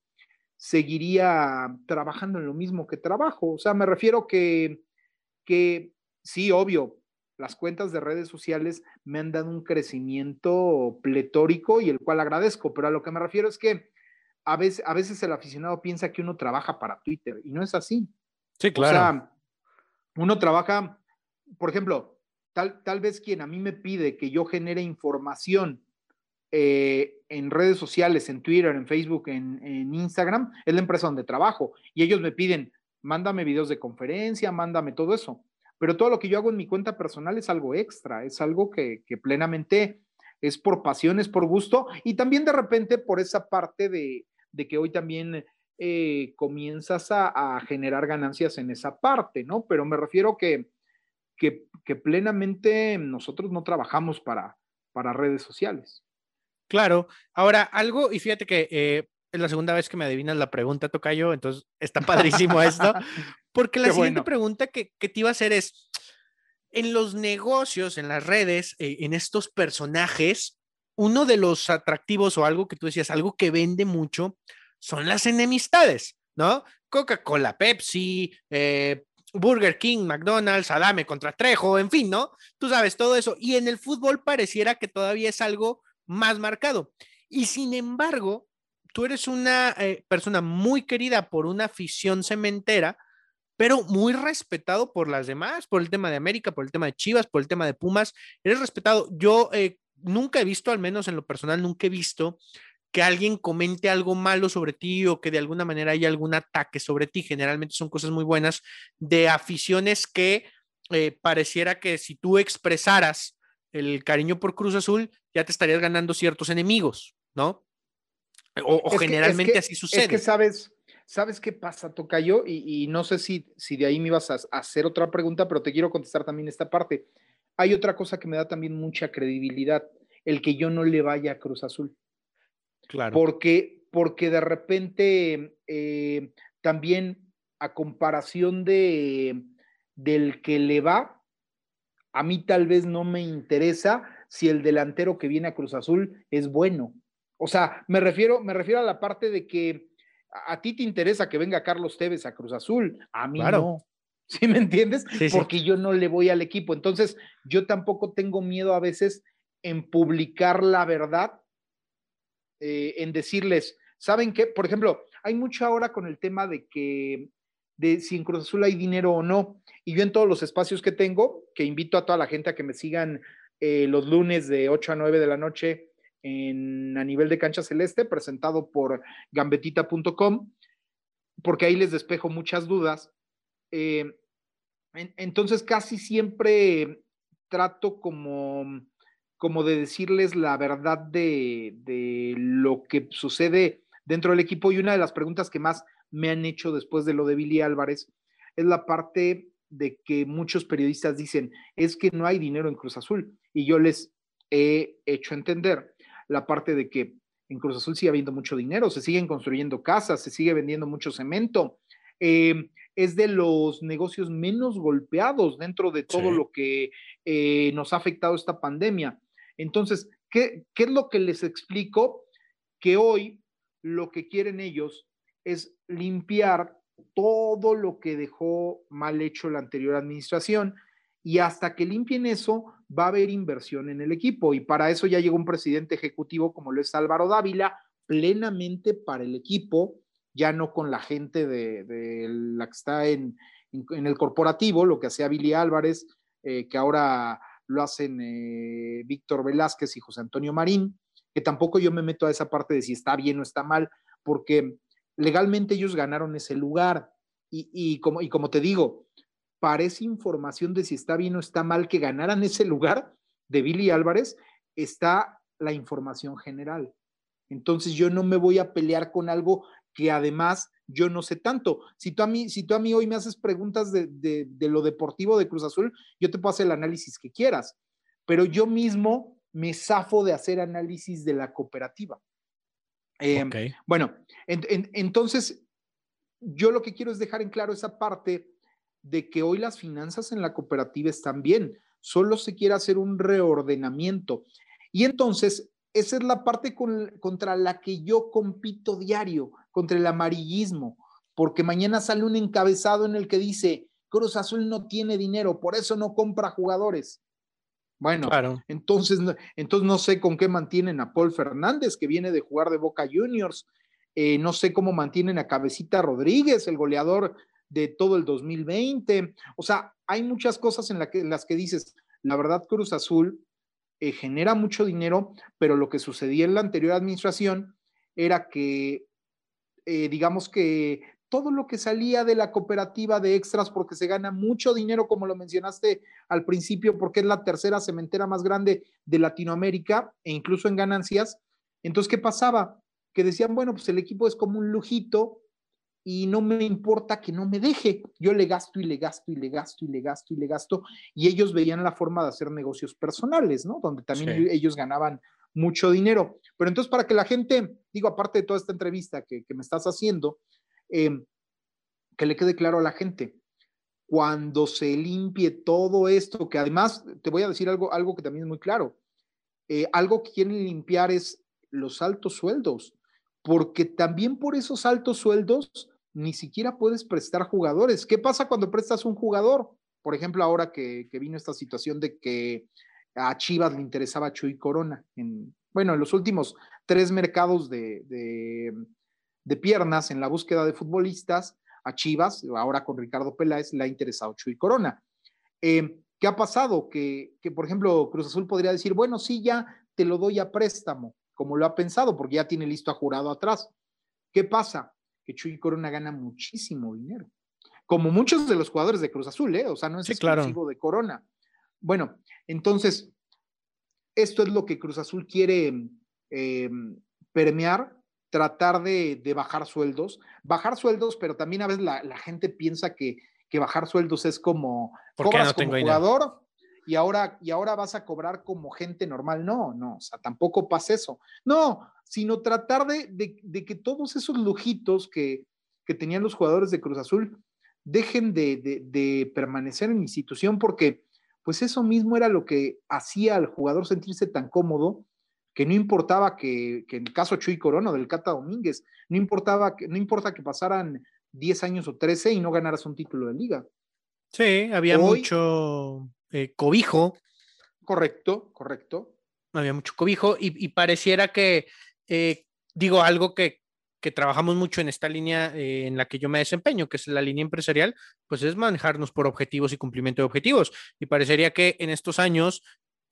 seguiría trabajando en lo mismo que trabajo. O sea, me refiero que, que sí, obvio, las cuentas de redes sociales me han dado un crecimiento pletórico y el cual agradezco, pero a lo que me refiero es que a veces, a veces el aficionado piensa que uno trabaja para Twitter y no es así. Sí, claro. O sea, uno trabaja, por ejemplo, tal, tal vez quien a mí me pide que yo genere información eh, en redes sociales, en Twitter, en Facebook, en, Instagram, es la empresa donde trabajo. Y ellos me piden, mándame videos de conferencia, mándame todo eso. Pero todo lo que yo hago en mi cuenta personal es algo extra, es algo que, plenamente es por pasión, es por gusto y también de repente por esa parte de, que hoy también eh, comienzas a, generar ganancias en esa parte, ¿no? Pero me refiero que, que, que plenamente nosotros no trabajamos para, para redes sociales. Claro. Ahora, algo, y fíjate que eh, es la segunda vez que me adivinas la pregunta, Tocayo, entonces está padrísimo esto, porque la siguiente pregunta que, te iba a hacer es, en los negocios, en las redes, eh, en estos personajes, uno de los atractivos o algo que tú decías, algo que vende mucho, son las enemistades, ¿no? Coca-Cola, Pepsi, eh, Burger King, McDonald's, Adame contra Trejo, en fin, ¿no? Tú sabes todo eso. Y en el fútbol pareciera que todavía es algo más marcado. Y sin embargo, tú eres una eh, persona muy querida por una afición cementera, pero muy respetado por las demás, por el tema de América, por el tema de Chivas, por el tema de Pumas. Eres respetado. Yo eh, nunca he visto, al menos en lo personal, nunca he visto que alguien comente algo malo sobre ti o que de alguna manera haya algún ataque sobre ti. Generalmente son cosas muy buenas de aficiones que eh, pareciera que si tú expresaras el cariño por Cruz Azul, ya te estarías ganando ciertos enemigos, ¿no? O, generalmente así sucede. Es que sabes, ¿sabes qué pasa, Tocayo? Y, y no sé si, si de ahí me ibas a, hacer otra pregunta, pero te quiero contestar también esta parte. Hay otra cosa que me da también mucha credibilidad, el que yo no le vaya a Cruz Azul. Claro. Porque, porque de repente eh, también a comparación de, del que le va, a mí tal vez no me interesa si el delantero que viene a Cruz Azul es bueno. O sea, me refiero, me refiero a la parte de que a, ti te interesa que venga Carlos Tevez a Cruz Azul, a mí no. ¿Sí me entiendes? Porque yo no le voy al equipo. Entonces, yo tampoco tengo miedo a veces en publicar la verdad, eh, en decirles, ¿saben qué? Por ejemplo, hay mucho ahora con el tema de que de si en Cruz Azul hay dinero o no. Y yo en todos los espacios que tengo, que invito a toda la gente a que me sigan eh, los lunes de 8 a 9 de la noche en, a nivel de cancha celeste, presentado por gambetita.com, porque ahí les despejo muchas dudas. Eh, entonces, casi siempre trato como, como de decirles la verdad de, de lo que sucede dentro del equipo. Y una de las preguntas que más me han hecho después de lo de Billy Álvarez es la parte de que muchos periodistas dicen, es que no hay dinero en Cruz Azul. Y yo les he hecho entender la parte de que en Cruz Azul sigue habiendo mucho dinero, se siguen construyendo casas, se sigue vendiendo mucho cemento. Eh, es de los negocios menos golpeados dentro de todo lo que eh, nos ha afectado esta pandemia. Entonces, ¿qué, ¿qué es lo que les explico? Que hoy lo que quieren ellos es limpiar todo lo que dejó mal hecho la anterior administración y hasta que limpien eso, va a haber inversión en el equipo. Y para eso ya llegó un presidente ejecutivo como lo es Álvaro Dávila, plenamente para el equipo, ya no con la gente de, la que está en, el corporativo, lo que hacía Billy Álvarez, eh, que ahora lo hacen eh, Víctor Velázquez y José Antonio Marín, que tampoco yo me meto a esa parte de si está bien o está mal, porque legalmente ellos ganaron ese lugar. Y, como, y como te digo, parece información de si está bien o está mal que ganaran ese lugar de Billy Álvarez, está la información general. Entonces yo no me voy a pelear con algo que además yo no sé tanto. Si tú a mí, si tú a mí hoy me haces preguntas de, de lo deportivo de Cruz Azul, yo te puedo hacer el análisis que quieras, pero yo mismo me zafo de hacer análisis de la cooperativa. Em, bueno, entonces yo lo que quiero es dejar en claro esa parte de que hoy las finanzas en la cooperativa están bien, solo se quiere hacer un reordenamiento. Y entonces, esa es la parte contra la que yo compito diario, contra el amarillismo, porque mañana sale un encabezado en el que dice, Cruz Azul no tiene dinero, por eso no compra jugadores. Bueno, entonces, entonces no sé con qué mantienen a Paul Fernández, que viene de jugar de Boca Juniors. Eh, no sé cómo mantienen a Cabecita Rodríguez, el goleador de todo el 2020. O sea, hay muchas cosas en, las que dices, la verdad Cruz Azul eh, genera mucho dinero, pero lo que sucedía en la anterior administración era que, eh, digamos que todo lo que salía de la cooperativa de extras porque se gana mucho dinero, como lo mencionaste al principio, porque es la tercera cementera más grande de Latinoamérica e incluso en ganancias. Entonces, ¿qué pasaba? Que decían, bueno, pues el equipo es como un lujito y no me importa que no me deje. Yo le gasto y le gasto y le gasto y le gasto y le gasto. Y ellos veían la forma de hacer negocios personales, ¿no? Donde también ellos ganaban mucho dinero. Pero entonces, para que la gente, digo, aparte de toda esta entrevista que, que me estás haciendo, Em, que le quede claro a la gente. Cuando se limpie todo esto, que además te voy a decir algo, algo que también es muy claro, eh, algo que quieren limpiar es los altos sueldos, porque también por esos altos sueldos ni siquiera puedes prestar jugadores. ¿Qué pasa cuando prestas un jugador? Por ejemplo, ahora que, vino esta situación de que a Chivas le interesaba Chuy Corona. En, bueno, en los últimos tres mercados de, piernas en la búsqueda de futbolistas. A Chivas, ahora con Ricardo Peláez, le ha interesado Chuy Corona. Eh, ¿Qué ha pasado? Que, que, por ejemplo, Cruz Azul podría decir, bueno, sí, ya te lo doy a préstamo, como lo ha pensado, porque ya tiene listo a jurado atrás. ¿Qué pasa? Que Chuy Corona gana muchísimo dinero, como muchos de los jugadores de Cruz Azul, ¿eh? O sea, no es exclusivo de Corona. Bueno, entonces, esto es lo que Cruz Azul quiere eh, permear, tratar de, bajar sueldos, bajar sueldos, pero también a veces la, gente piensa que, bajar sueldos es como cobras como jugador y ahora, y ahora vas a cobrar como gente normal. No, no, o sea, tampoco pasa eso. No, sino tratar de, que todos esos lujitos que, que, tenían los jugadores de Cruz Azul dejen de, permanecer en la institución porque pues eso mismo era lo que hacía al jugador sentirse tan cómodo que no importaba que, en el caso Chuy Corona del Cata Domínguez, no importaba que, no importa que pasaran 10 años o 13 y no ganaras un título de liga. Sí, había mucho eh, cobijo. Correcto, correcto. Había mucho cobijo y, pareciera que, eh, digo, algo que, que trabajamos mucho en esta línea eh, en la que yo me desempeño, que es la línea empresarial, pues es manejarnos por objetivos y cumplimiento de objetivos. Y parecería que en estos años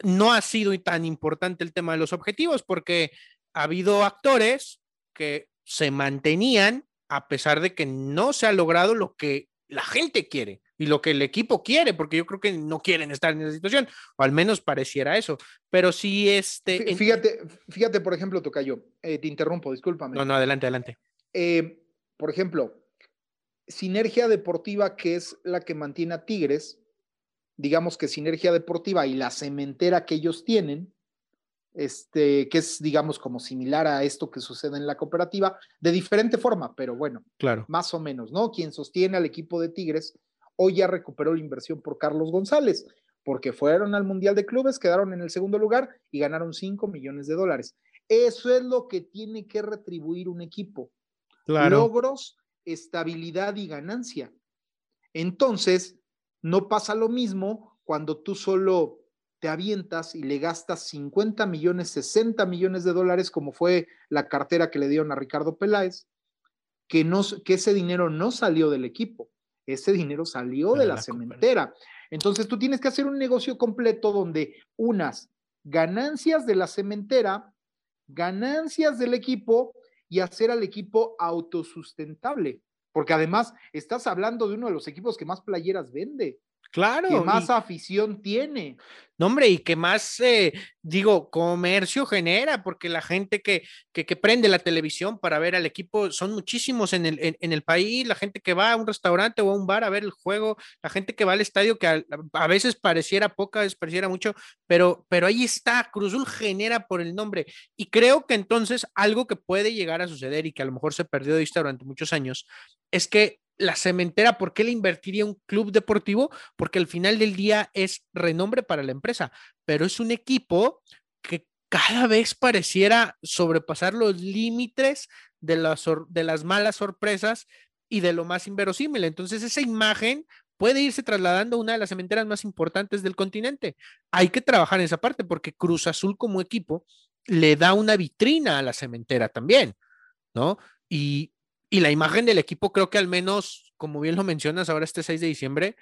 no ha sido tan importante el tema de los objetivos porque ha habido actores que se mantenían a pesar de que no se ha logrado lo que la gente quiere y lo que el equipo quiere, porque yo creo que no quieren estar en esa situación, o al menos pareciera eso. Pero sí, este. Fíjate, fíjate, por ejemplo, Tocayo, eh, te interrumpo, discúlpame. No, no, adelante, adelante. Eh, por ejemplo, Sinergia Deportiva, que es la que mantiene a Tigres, digamos que Sinergia Deportiva y la cementera que ellos tienen, este, que es, digamos, como similar a esto que sucede en la cooperativa, de diferente forma, pero bueno, claro. más o menos, ¿no? Quien sostiene al equipo de Tigres hoy ya recuperó la inversión por Carlos González, porque fueron al Mundial de Clubes, quedaron en el segundo lugar y ganaron 5 millones de dólares. Eso es lo que tiene que retribuir un equipo. Logros, estabilidad y ganancia. Entonces, no pasa lo mismo cuando tú solo te avientas y le gastas 50 millones, 60 millones de dólares, como fue la cartera que le dieron a Ricardo Peláez, que, no, que ese dinero no salió del equipo ese dinero salió de la, cementera. Entonces tú tienes que hacer un negocio completo donde unas ganancias de la cementera, ganancias del equipo y hacer al equipo autosustentable. Porque además estás hablando de uno de los equipos que más playeras vende. Claro. Que más afición tiene. No, hombre, y que más, eh, digo, comercio genera, porque la gente que, que, prende la televisión para ver al equipo son muchísimos en el, en, el país, la gente que va a un restaurante o a un bar a ver el juego, la gente que va al estadio, que a, veces pareciera poca, a veces pareciera mucho, pero, pero ahí está, Cruzul genera por el nombre. Y creo que entonces algo que puede llegar a suceder y que a lo mejor se perdió de vista durante muchos años, es que la cementera, ¿por qué le invertiría un club deportivo? Porque al final del día es renombre para la empresa, pero es un equipo que cada vez pareciera sobrepasar los límites de las, de las malas sorpresas y de lo más inverosímil. Entonces esa imagen puede irse trasladando a una de las cementeras más importantes del continente. Hay que trabajar en esa parte porque Cruz Azul como equipo le da una vitrina a la cementera también, ¿no? Y, y la imagen del equipo creo que al menos, como bien lo mencionas ahora este 6 de diciembre,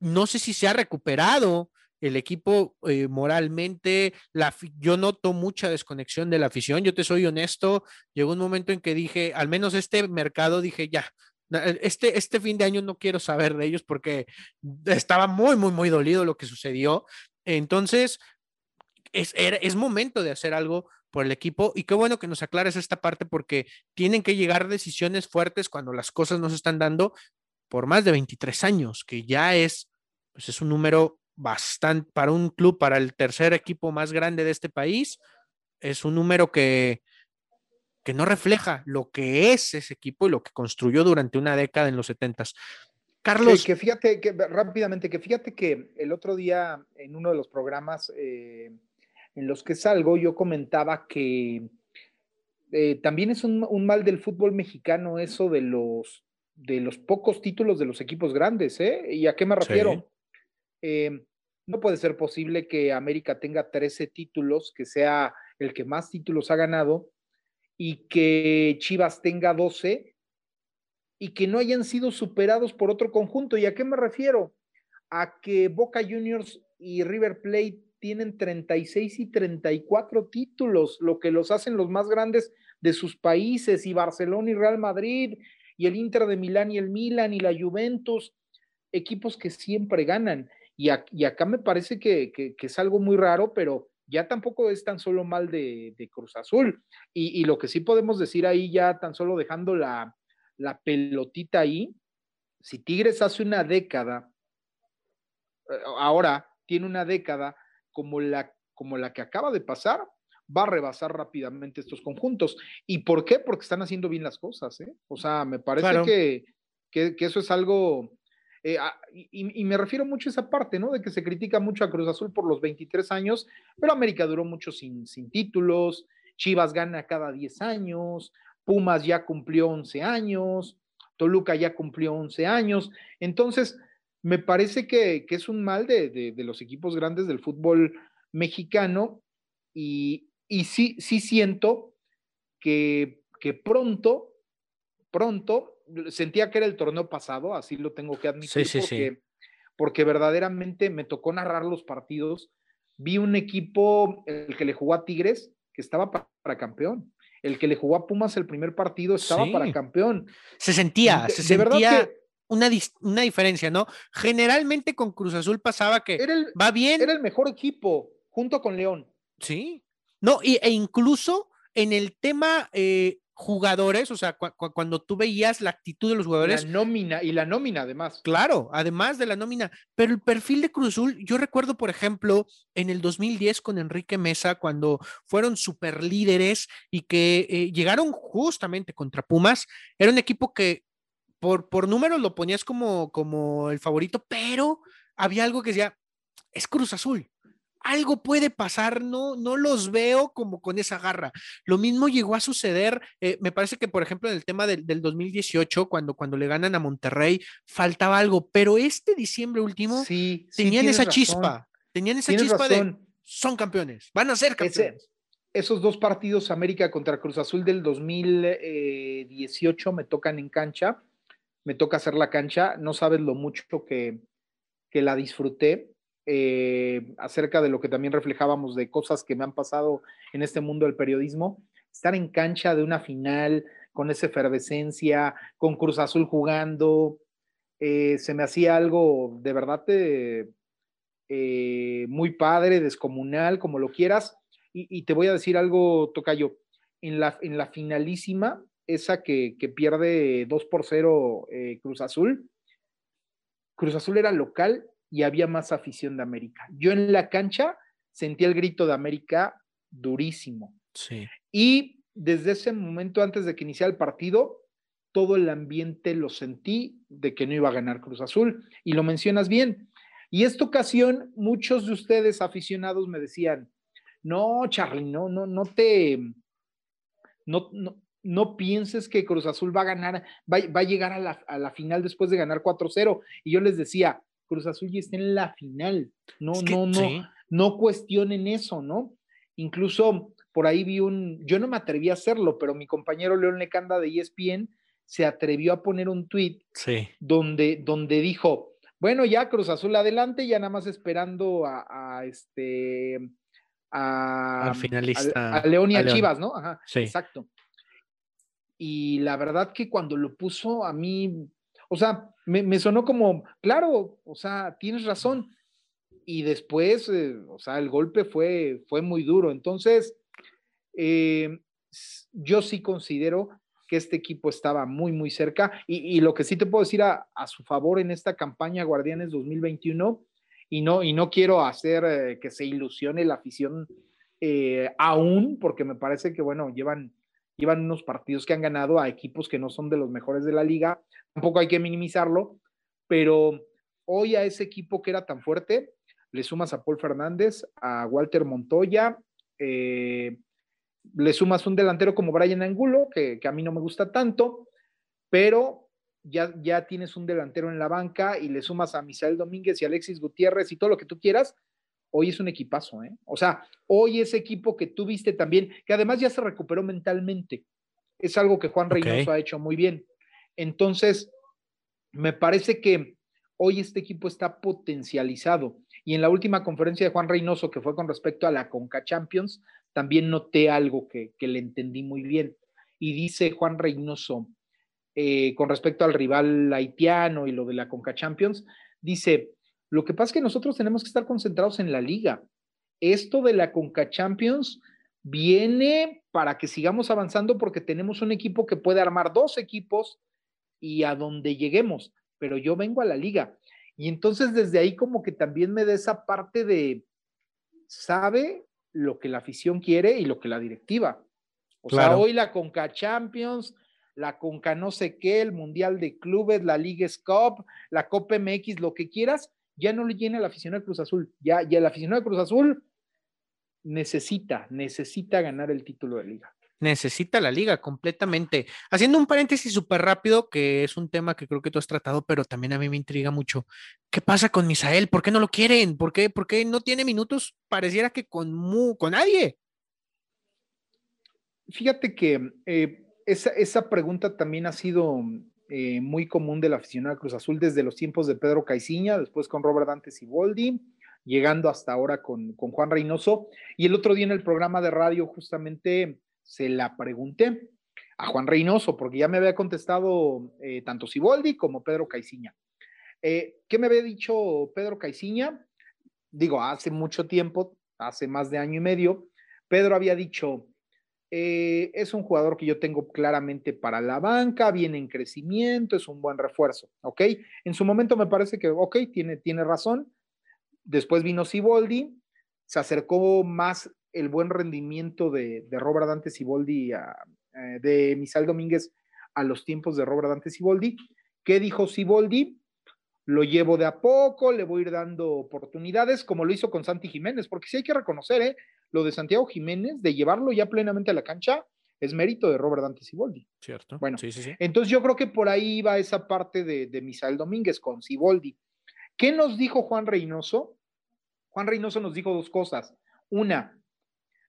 no sé si se ha recuperado el equipo eh, moralmente, la, yo noto mucha desconexión de la afición, yo te soy honesto, llegó un momento en que dije, al menos este mercado, dije, ya, este, este fin de año no quiero saber de ellos porque estaba muy, muy, muy dolido lo que sucedió. Entonces, es, es momento de hacer algo por el equipo. Y qué bueno que nos aclares esta parte porque tienen que llegar decisiones fuertes cuando las cosas no están dando por más de 23 años, que ya es, pues es un número bastante para un club, para el tercer equipo más grande de este país, es un número que, que no refleja lo que es ese equipo y lo que construyó durante una década en los 70 Carlos. Que, fíjate, que rápidamente, que fíjate que el otro día en uno de los programas eh, en los que salgo, yo comentaba que eh, también es un, mal del fútbol mexicano eso de los, de los pocos títulos de los equipos grandes, ¿eh? ¿Y a qué me refiero? Eh, no puede ser posible que América tenga 13 títulos, que sea el que más títulos ha ganado, y que Chivas tenga 12 y que no hayan sido superados por otro conjunto. ¿Y a qué me refiero? A que Boca Juniors y River Plate tienen 36 y 34 títulos, lo que los hacen los más grandes de sus países, y Barcelona y Real Madrid, y el Inter de Milán y el Milan y la Juventus, equipos que siempre ganan. Y, acá me parece que, es algo muy raro, pero ya tampoco es tan solo mal de, Cruz Azul. Y, lo que sí podemos decir ahí, ya tan solo dejando la, pelotita ahí, si Tigres hace una década, eh, ahora tiene una década como la, como la que acaba de pasar, va a rebasar rápidamente estos conjuntos. ¿Y por qué? Porque están haciendo bien las cosas, ¿eh? O sea, me parece que, que, eso es algo... Eh, ah, y, me refiero mucho a esa parte, ¿no? De que se critica mucho a Cruz Azul por los 23 años, pero América duró mucho sin, sin títulos, Chivas gana cada 10 años, Pumas ya cumplió 11 años, Toluca ya cumplió 11 años. Entonces, me parece que, es un mal de, los equipos grandes del fútbol mexicano y, sí, sí siento que, pronto, pronto, sentía que era el torneo pasado, así lo tengo que admitir, porque, porque verdaderamente me tocó narrar los partidos. Vi un equipo, el que le jugó a Tigres, que estaba para campeón el que le jugó a Pumas el primer partido estaba para campeón. Se sentía, se sentía una, una, diferencia, ¿no? Generalmente con Cruz Azul pasaba que va bien. Era el mejor equipo, junto con León. Sí. No, e incluso en el tema eh, jugadores, o sea, cuando tú veías la actitud de los jugadores. La nómina, y la nómina además. Claro, además de la nómina. Pero el perfil de Cruz Azul, yo recuerdo, por ejemplo, en el 2010 con Enrique Mesa, cuando fueron super líderes y que eh, llegaron justamente contra Pumas, era un equipo que por, por números lo ponías como, como el favorito, pero había algo que decía, es Cruz Azul algo puede pasar, no, no los veo como con esa garra. Lo mismo llegó a suceder, eh, me parece que por ejemplo en el tema del, 2018, cuando, cuando le ganan a Monterrey, faltaba algo, pero este diciembre último sí, tenían esa chispa, tenían esa chispa de son campeones, van a ser campeones. esos dos partidos, América contra Cruz Azul del 2018, me tocan en cancha, me toca hacer la cancha, no sabes lo mucho que, que la disfruté eh, acerca de lo que también reflejábamos de cosas que me han pasado en este mundo del periodismo, estar en cancha de una final con esa efervescencia, con Cruz Azul jugando, eh, se me hacía algo de verdad eh, muy padre, descomunal, como lo quieras. Y, te voy a decir algo, Tocayo, en la, en la finalísima, esa que, que pierde 2 por 0 Cruz Azul, Cruz Azul era local y había más afición de América. Yo en la cancha sentí el grito de América durísimo. Sí. Y desde ese momento, antes de que iniciara el partido, todo el ambiente lo sentí de que no iba a ganar Cruz Azul. Y lo mencionas bien. Y esta ocasión, muchos de ustedes aficionados me decían, no, Charlie, no, no, no te, no, no, no pienses que Cruz Azul va a ganar, va, a llegar a la, a la, final después de ganar 4-0. Y yo les decía, Cruz Azul ya está en la final. No, no, no, no cuestionen eso, ¿no? Incluso por ahí vi un, yo no me atreví a hacerlo, pero mi compañero León Lecanda de ESPN se atrevió a poner un tweet donde, donde dijo, bueno, ya Cruz Azul adelante, ya nada más esperando a, este a, Al finalista, a, León y a, Chivas, ¿no? Ajá, exacto. Y la verdad que cuando lo puso a mí o sea, me, sonó como, claro, o sea, tienes razón. Y después, eh, o sea, el golpe fue, fue muy duro. Entonces, eh, yo sí considero que este equipo estaba muy, muy cerca. Y, lo que sí te puedo decir a, su favor en esta campaña Guardianes 2021, y no, y no quiero hacer eh, que se ilusione la afición aún, porque me parece que, bueno, llevan llevan unos partidos que han ganado a equipos que no son de los mejores de la liga. Tampoco hay que minimizarlo, pero hoy a ese equipo que era tan fuerte, le sumas a Paul Fernández, a Walter Montoya, eh, le sumas un delantero como Brian Angulo, que, a mí no me gusta tanto, pero ya, ya tienes un delantero en la banca y le sumas a Misael Domínguez y Alexis Gutiérrez y todo lo que tú quieras. Hoy es un equipazo, ¿eh? O sea, hoy ese equipo que tú viste también, que además ya se recuperó mentalmente, es algo que Juan Reynoso ha hecho muy bien. Entonces, me parece que hoy este equipo está potencializado. Y en la última conferencia de Juan Reynoso, que fue con respecto a la Conca Champions, también noté algo que, le entendí muy bien. Y dice Juan Reynoso, eh, con respecto al rival haitiano y lo de la Conca Champions, dice, lo que pasa es que nosotros tenemos que estar concentrados en la liga. Esto de la Conca Champions viene para que sigamos avanzando porque tenemos un equipo que puede armar dos equipos y a donde lleguemos, pero yo vengo a la liga. Y entonces desde ahí como que también me da esa parte de, sabe lo que la afición quiere y lo que la directiva. O sea, hoy la Conca Champions, la Conca no sé qué, el Mundial de Clubes, la Liga Cup, la Copa MX, lo que quieras, ya no le llena la afición de Cruz Azul. Ya, ya el aficionado de Cruz Azul necesita, necesita ganar el título de liga necesita la liga completamente. Haciendo un paréntesis súper rápido, que es un tema que creo que tú has tratado, pero también a mí me intriga mucho. ¿Qué pasa con Misael? ¿Por qué no lo quieren? ¿Por qué, ¿Por qué no tiene minutos? Pareciera que con, con nadie. Fíjate que eh, esa, pregunta también ha sido eh, muy común de la aficionada Cruz Azul desde los tiempos de Pedro Caiciña, después con Robert Dantes y Boldi, llegando hasta ahora con, con Juan Reynoso. Y el otro día en el programa de radio, justamente se la pregunté a Juan Reynoso, porque ya me había contestado eh, tanto Siboldi como Pedro Caiciña. Eh, ¿Qué me había dicho Pedro Caiciña? Digo, hace mucho tiempo, hace más de año y medio, Pedro había dicho, eh, es un jugador que yo tengo claramente para la banca, viene en crecimiento, es un buen refuerzo, ¿ok? En su momento me parece que, ok, tiene, tiene razón. Después vino Siboldi, se acercó más el buen rendimiento de, Robert Dante Siboldi, eh, de Misal Domínguez a los tiempos de Robert Dante Siboldi. ¿Qué dijo Siboldi? Lo llevo de a poco, le voy a ir dando oportunidades, como lo hizo con Santi Jiménez, porque sí hay que reconocer, ¿eh? Lo de Santiago Jiménez, de llevarlo ya plenamente a la cancha, es mérito de Robert Dante Siboldi. Cierto. Bueno, sí, sí, sí. entonces yo creo que por ahí va esa parte de, de Misael Domínguez con Siboldi. ¿Qué nos dijo Juan Reynoso? Juan Reynoso nos dijo dos cosas. Una,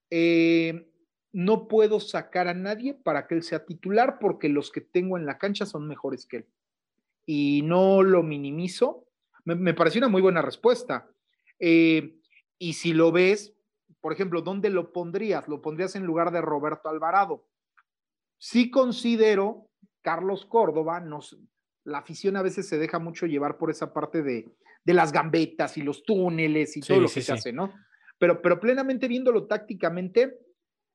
eh, no puedo sacar a nadie para que él sea titular porque los que tengo en la cancha son mejores que él. Y no lo minimizo. Me, pareció una muy buena respuesta. Eh, y si lo ves, por ejemplo, ¿dónde lo pondrías? Lo pondrías en lugar de Roberto Alvarado. Sí considero, Carlos Córdoba, nos, la afición a veces se deja mucho llevar por esa parte de, las gambetas y los túneles y todo lo que se hace, ¿no? pero, pero plenamente viéndolo tácticamente,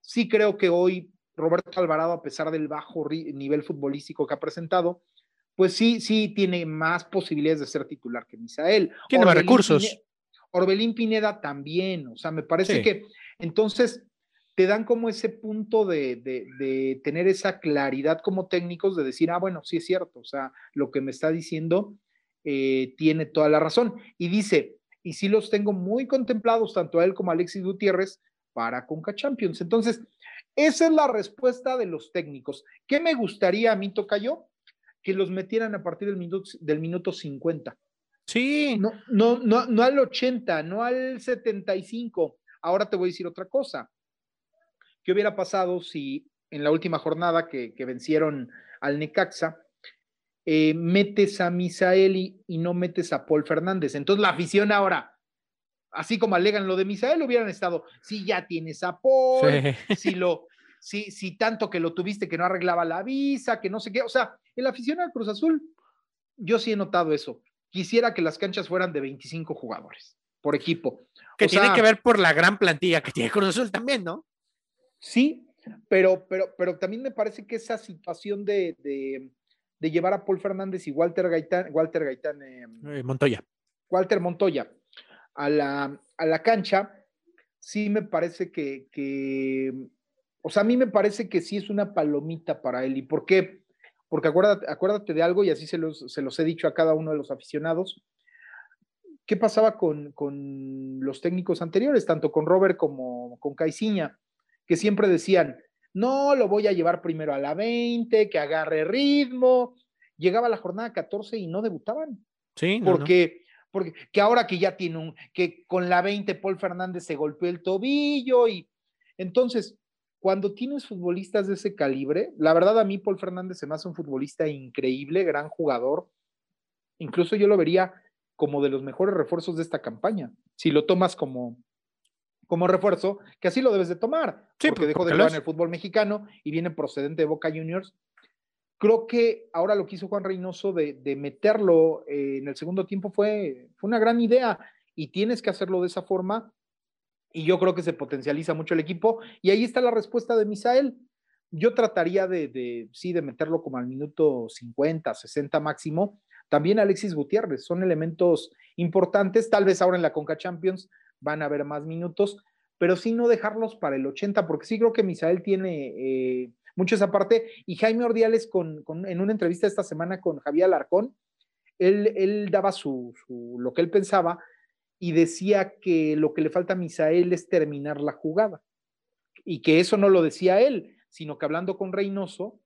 sí creo que hoy Roberto Alvarado, a pesar del bajo nivel futbolístico que ha presentado, pues sí, sí tiene más posibilidades de ser titular que Misael. Tiene más recursos. Orbelín Pineda también, o sea, me parece que entonces te dan como ese punto de, de, tener esa claridad como técnicos de decir, ah, bueno, sí es cierto, o sea, lo que me está diciendo eh, tiene toda la razón. Y dice, y sí los tengo muy contemplados, tanto a él como a Alexis Gutiérrez, para Conca Champions. Entonces, esa es la respuesta de los técnicos. ¿Qué me gustaría a mí, Tocayo? Que los metieran a partir del minuto, del minuto 50. Sí. No, no, no, no al 80, no al 75. Ahora te voy a decir otra cosa. ¿Qué hubiera pasado si en la última jornada que, que vencieron al Necaxa, eh, metes a Misael y, no metes a Paul Fernández. Entonces la afición ahora, así como alegan lo de Misael, hubieran estado, si ya tienes a Paul, si lo, si, si tanto que lo tuviste que no arreglaba la visa, que no sé qué, o sea, el aficionado Cruz Azul, yo sí he notado eso. Quisiera que las canchas fueran de 25 jugadores por equipo. Que tiene que ver por la gran plantilla que tiene Cruz Azul también, ¿no? Sí, pero, pero, pero también me parece que esa situación de, de llevar a Paul Fernández y Walter Gaitán, Walter Gaitán eh, eh, Montoya. Walter Montoya a la, a la cancha, sí me parece que, o sea, a mí me parece que sí es una palomita para él. ¿Y por qué? Porque acuérdate, acuérdate de algo, y así se los, se los he dicho a cada uno de los aficionados. ¿Qué pasaba con, con los técnicos anteriores, tanto con Robert como con Caiciña? Que siempre decían, no, lo voy a llevar primero a la 20, que agarre ritmo. Llegaba la jornada 14 y no debutaban. Sí, porque, porque que ahora que ya tiene un, que con la 20 Paul Fernández se golpeó el tobillo y entonces, cuando tienes futbolistas de ese calibre, la verdad a mí Paul Fernández se me hace un futbolista increíble, gran jugador, incluso yo lo vería como de los mejores refuerzos de esta campaña, si lo tomas como, como refuerzo, que así lo debes de tomar, porque pues, dejó de jugar en el fútbol mexicano y viene procedente de Boca Juniors, creo que ahora lo que hizo Juan Reynoso de, meterlo eh, en el segundo tiempo fue, fue una gran idea y tienes que hacerlo de esa forma y yo creo que se potencializa mucho el equipo y ahí está la respuesta de Misael. Yo trataría de, sí, de meterlo como al minuto 50, 60 máximo. También Alexis Gutiérrez, son elementos importantes, tal vez ahora en la Conca Champions van a haber más minutos, pero sí no dejarlos para el 80, porque sí creo que Misael tiene eh, mucho esa parte. Y Jaime Ordiales, con, en una entrevista esta semana con Javier Alarcón, él, él daba su, lo que él pensaba y decía que lo que le falta a Misael es terminar la jugada. Y que eso no lo decía él, sino que hablando con Reynoso,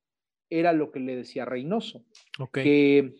era lo que le decía Reynoso. Que,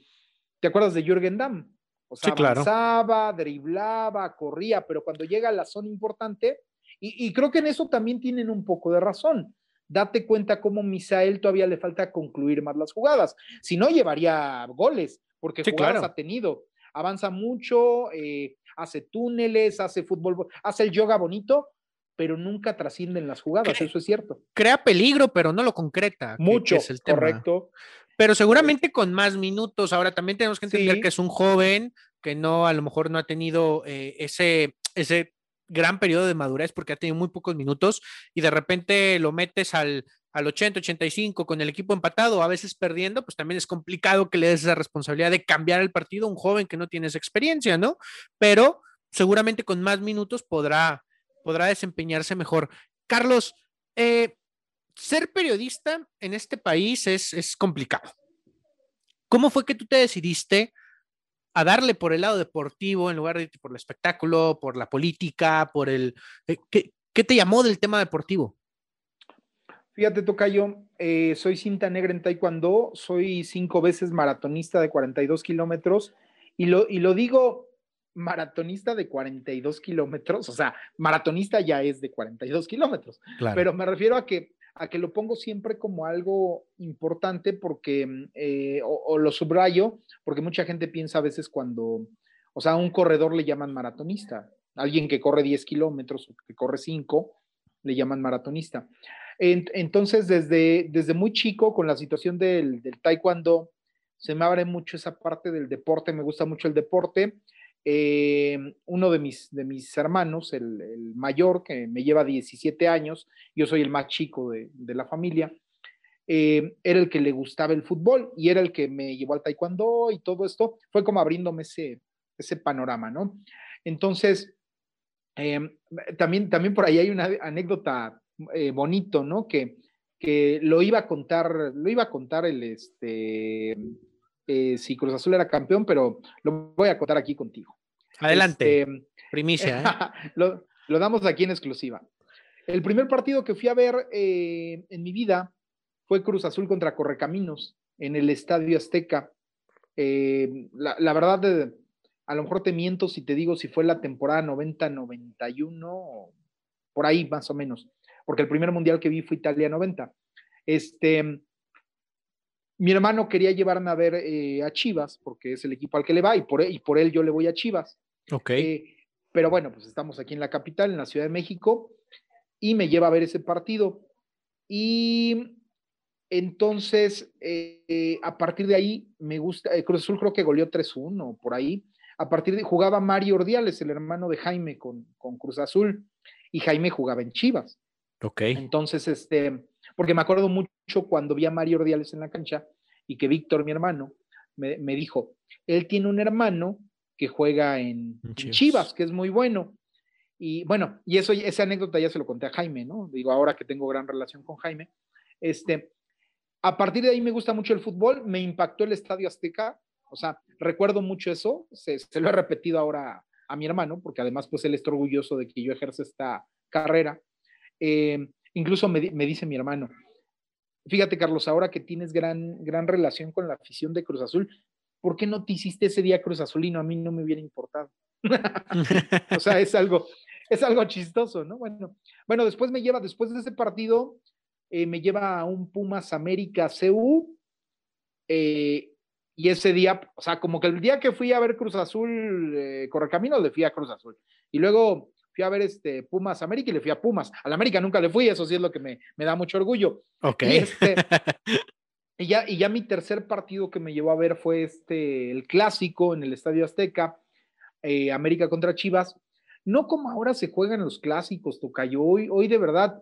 ¿Te acuerdas de Jürgen Damm? O sea, avanzaba, driblaba, corría, pero cuando llega a la zona importante, y, y, creo que en eso también tienen un poco de razón date cuenta cómo Misael todavía le falta concluir más las jugadas. Si no, llevaría goles, porque jugadas ha tenido. Avanza mucho, eh, hace túneles, hace fútbol, hace el yoga bonito, pero nunca trascienden las jugadas, eso es cierto. Crea peligro, pero no lo concreta. Mucho, es el correcto. Pero seguramente con más minutos. Ahora también tenemos que entender que es un joven que no, a lo mejor no ha tenido eh, ese, ese gran periodo de madurez porque ha tenido muy pocos minutos y de repente lo metes al, al 80, 85 con el equipo empatado, a veces perdiendo, pues también es complicado que le des esa responsabilidad de cambiar el partido a un joven que no tiene esa experiencia, ¿no? Pero seguramente con más minutos podrá, podrá desempeñarse mejor. Carlos, eh, ser periodista en este país es, es complicado. ¿Cómo fue que tú te decidiste a darle por el lado deportivo en lugar de por el espectáculo, por la política, por el... Eh, ¿Qué, te llamó del tema deportivo? Fíjate, Tocayo, eh, soy cinta negra en Taekwondo, soy cinco veces maratonista de 42 kilómetros y lo, y lo digo maratonista de 42 kilómetros, o sea, maratonista ya es de 42 kilómetros, pero me refiero a que a que lo pongo siempre como algo importante porque, eh, o, lo subrayo, porque mucha gente piensa a veces cuando, o sea, a un corredor le llaman maratonista, alguien que corre 10 kilómetros o que corre 5, le llaman maratonista. Entonces, desde, desde muy chico, con la situación del, taekwondo, se me abre mucho esa parte del deporte, me gusta mucho el deporte. Eh, uno de mis, de mis hermanos, el, mayor, que me lleva 17 años, yo soy el más chico de, la familia, eh, era el que le gustaba el fútbol y era el que me llevó al taekwondo y todo esto, fue como abriéndome ese, ese panorama, ¿no? Entonces, eh, también, también por ahí hay una anécdota bonito, ¿no? Que, que lo iba a contar, lo iba a contar el, este, eh, si Cruz Azul era campeón, pero lo voy a contar aquí contigo. Adelante. Este, Primicia. ¿eh? lo, damos aquí en exclusiva. El primer partido que fui a ver eh, en mi vida fue Cruz Azul contra Correcaminos en el Estadio Azteca. La, verdad, a lo mejor te miento si te digo si fue la temporada 90-91, por ahí más o menos, porque el primer mundial que vi fue Italia 90. Este, mi hermano quería llevarme a ver eh, a Chivas, porque es el equipo al que le va, y por, y por él yo le voy a Chivas. Ok. Eh, pero bueno, pues estamos aquí en la capital, en la Ciudad de México, y me lleva a ver ese partido. Y entonces, eh, a partir de ahí, me gusta, Cruz Azul creo que goleó 3-1, por ahí. A partir de jugaba Mario Ordiales, el hermano de Jaime con, con Cruz Azul, y Jaime jugaba en Chivas. Ok. Entonces, este, porque me acuerdo mucho cuando vi a Mario Ordiales en la cancha y que Víctor, mi hermano, me, dijo, él tiene un hermano que juega en Chivas. que es muy bueno. Y bueno, y eso, esa anécdota ya se lo conté a Jaime, ¿no? Digo, ahora que tengo gran relación con Jaime. Este, a partir de ahí me gusta mucho el fútbol, me impactó el Estadio Azteca, o sea, recuerdo mucho eso, se, lo he repetido ahora a mi hermano, porque además pues él está orgulloso de que yo ejerce esta carrera. Eh, Incluso me, dice mi hermano, fíjate Carlos, ahora que tienes gran, gran relación con la afición de Cruz Azul, ¿por qué no te hiciste ese día Cruz Azulino? A mí no me hubiera importado. o sea, es algo, es algo chistoso, ¿no? Bueno, bueno, después me lleva, después de ese partido, eh, me lleva a un Pumas América CU. Eh, y ese día, o sea, como que el día que fui a ver Cruz Azul, eh, Correcamino, le fui a Cruz Azul. Y luego fui a ver este Pumas América y le fui a Pumas. Al América nunca le fui, eso sí es lo que me, me da mucho orgullo. Ok. Y, este, y, ya, y ya mi tercer partido que me llevó a ver fue este, el clásico en el Estadio Azteca, eh, América contra Chivas. No como ahora se juegan los clásicos, Tocayo. Hoy, hoy de verdad,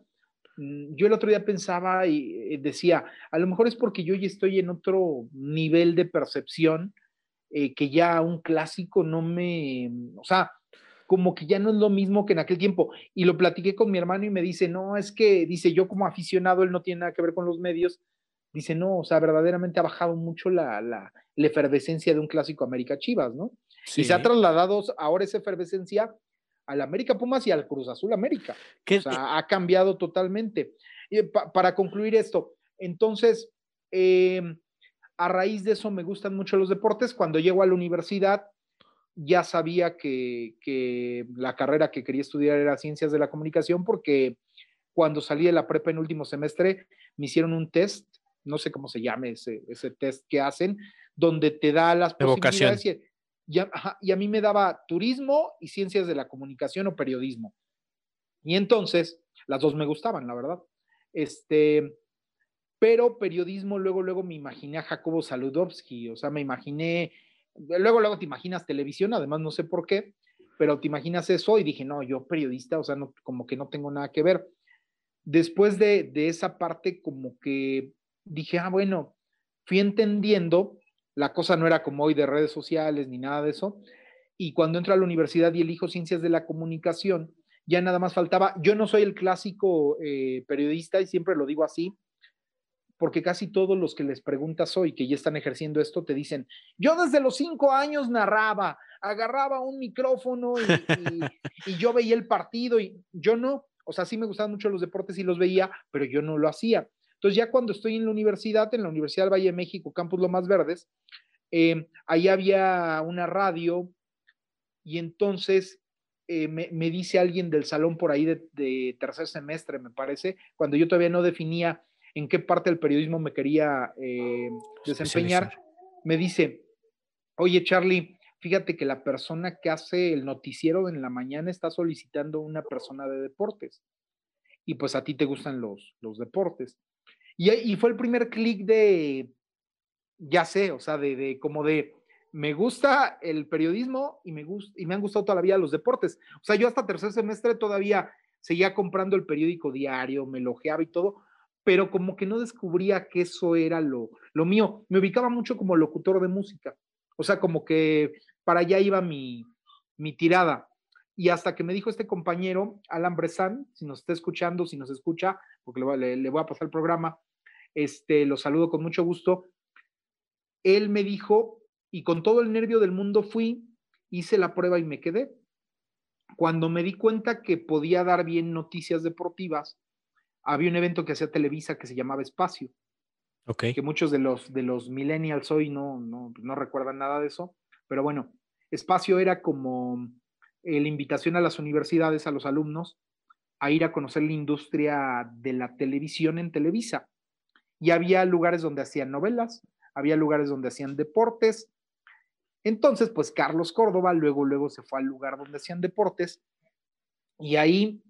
mm, yo el otro día pensaba y eh, decía, a lo mejor es porque yo ya estoy en otro nivel de percepción, eh, que ya un clásico no me, o sea, como que ya no es lo mismo que en aquel tiempo. Y lo platiqué con mi hermano y me dice, no, es que, dice, yo como aficionado, él no tiene nada que ver con los medios. Dice, no, o sea, verdaderamente ha bajado mucho la, la, la efervescencia de un clásico América Chivas, ¿no? Sí. Y se ha trasladado ahora esa efervescencia al América Pumas y al Cruz Azul América. ¿Qué- O sea, ha cambiado totalmente. Y pa- para concluir esto, entonces, eh, a raíz de eso me gustan mucho los deportes. Cuando llego a la universidad, ya sabía que, que la carrera que quería estudiar era ciencias de la comunicación porque cuando salí de la prepa en último semestre me hicieron un test, no sé cómo se llame ese, ese test que hacen, donde te da las De posibilidades. Y, y a, ajá, y a mí me daba turismo y ciencias de la comunicación o periodismo. Y entonces, las dos me gustaban, la verdad. Este, pero periodismo, luego, luego me imaginé a Jacobo Saludowski, o sea, me imaginé, luego, luego te imaginas televisión, además no sé por qué, pero te imaginas eso y dije, no, yo periodista, o sea, no, como que no tengo nada que ver. Después de, de esa parte, como que dije, ah, bueno, fui entendiendo, la cosa no era como hoy de redes sociales ni nada de eso, y cuando entro a la universidad y elijo ciencias de la comunicación, ya nada más faltaba, yo no soy el clásico eh, periodista y siempre lo digo así, porque casi todos los que les preguntas hoy que ya están ejerciendo esto te dicen, yo desde los cinco años narraba, agarraba un micrófono y, y, y yo veía el partido y yo no, o sea, sí me gustaban mucho los deportes y los veía, pero yo no lo hacía. Entonces ya cuando estoy en la universidad, en la Universidad del Valle de México, Campus Lomas Verdes, eh, ahí había una radio y entonces eh, me, me, dice alguien del salón por ahí de, de, tercer semestre, me parece, cuando yo todavía no definía en qué parte del periodismo me quería eh, desempeñar, me dice, oye Charlie, fíjate que la persona que hace el noticiero en la mañana está solicitando una persona de deportes. Y pues a ti te gustan los, los deportes. Y, y fue el primer clic de, ya sé, o sea, de, de como de, me gusta el periodismo y me, gust y me han gustado todavía los deportes. O sea, yo hasta tercer semestre todavía seguía comprando el periódico diario, me lojeaba y todo, pero como que no descubría que eso era lo, lo mío. Me ubicaba mucho como locutor de música. O sea, como que para allá iba mi, mi tirada. Y hasta que me dijo este compañero, Alan Bresan, si nos está escuchando, si nos escucha, porque le, le, le voy a pasar el programa, este, lo saludo con mucho gusto. Él me dijo, y con todo el nervio del mundo fui, hice la prueba y me quedé. Cuando me di cuenta que podía dar bien noticias deportivas, había un evento que hacía Televisa que se llamaba Espacio. Okay. Que muchos de los, de los millennials hoy no, no, no recuerdan nada de eso, pero bueno, Espacio era como eh, la invitación a las universidades, a los alumnos, a ir a conocer la industria de la televisión en Televisa. Y había lugares donde hacían novelas, había lugares donde hacían deportes. Entonces, pues Carlos Córdoba luego, luego se fue al lugar donde hacían deportes y ahí,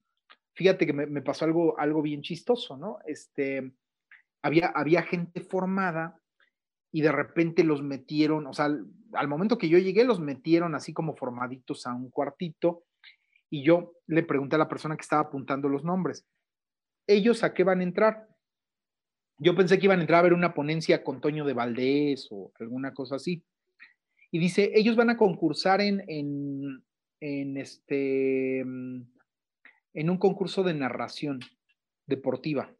fíjate que me, pasó algo, algo bien chistoso, ¿no? Este, había, había gente formada y de repente los metieron, o sea, al, momento que yo llegué, los metieron así como formaditos a un cuartito y yo le pregunté a la persona que estaba apuntando los nombres, ¿ellos a qué van a entrar? Yo pensé que iban a entrar a ver una ponencia con Toño de Valdés o alguna cosa así. Y dice, ellos van a concursar en, en, en este, en un concurso de narración deportiva.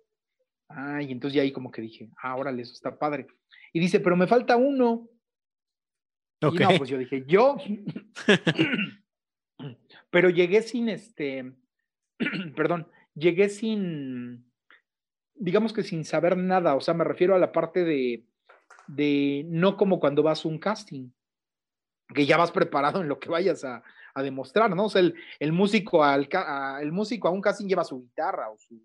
Ah, y entonces ya ahí como que dije, ah, órale, eso está padre. Y dice, pero me falta uno. Okay. Y no, pues yo dije, yo. pero llegué sin este, perdón, llegué sin, digamos que sin saber nada. O sea, me refiero a la parte de, de no como cuando vas a un casting, que ya vas preparado en lo que vayas a, demostrar, ¿no? O sea, el, músico al, el músico a un casting lleva su guitarra o su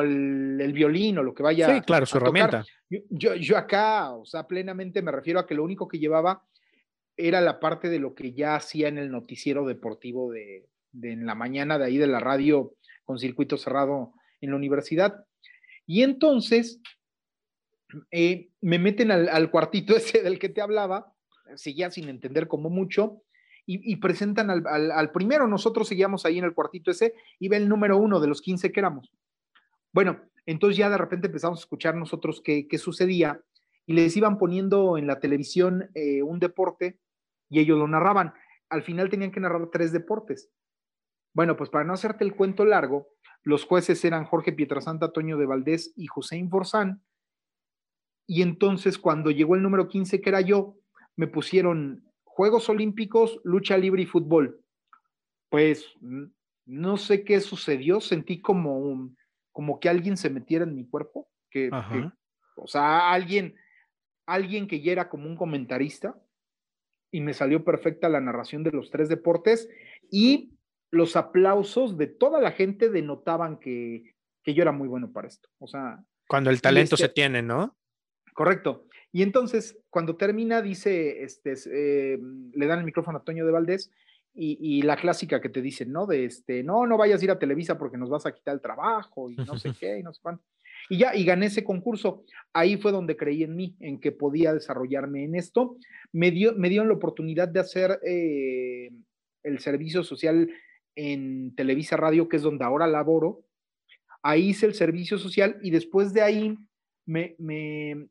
el, violín o lo que vaya. Sí, claro, su herramienta. Yo, yo, acá, o sea, plenamente me refiero a que lo único que llevaba era la parte de lo que ya hacía en el noticiero deportivo de, en la mañana de ahí de la radio con circuito cerrado en la universidad. Y entonces eh, me meten al, cuartito ese del que te hablaba, seguía sin entender como mucho, y, presentan al, primero. Nosotros seguíamos ahí en el cuartito ese y ve el número uno de los 15 que éramos. Bueno, entonces ya de repente empezamos a escuchar nosotros qué, qué sucedía y les iban poniendo en la televisión eh, un deporte y ellos lo narraban. Al final tenían que narrar tres deportes. Bueno, pues para no hacerte el cuento largo, los jueces eran Jorge Pietrasanta, Toño de Valdés y Hussein Forzán. Y entonces cuando llegó el número 15, que era yo, me pusieron Juegos Olímpicos, lucha libre y fútbol. Pues no sé qué sucedió, sentí como, como que alguien se metiera en mi cuerpo, que, o sea, alguien, alguien que ya era como un comentarista, y me salió perfecta la narración de los tres deportes y los aplausos de toda la gente denotaban que, que yo era muy bueno para esto. O sea. Cuando el talento se este tiene, ¿no? Correcto. Y entonces, cuando termina, dice, este, eh, le dan el micrófono a Toño de Valdés y, la clásica que te dicen, ¿no? De este, no, no vayas a ir a Televisa porque nos vas a quitar el trabajo y no sé qué y no sé cuánto. Y ya, y gané ese concurso. Ahí fue donde creí en mí, en que podía desarrollarme en esto. Me, dio, me dieron la oportunidad de hacer eh, el servicio social en Televisa Radio, que es donde ahora laboro. Ahí hice el servicio social y después de ahí, me,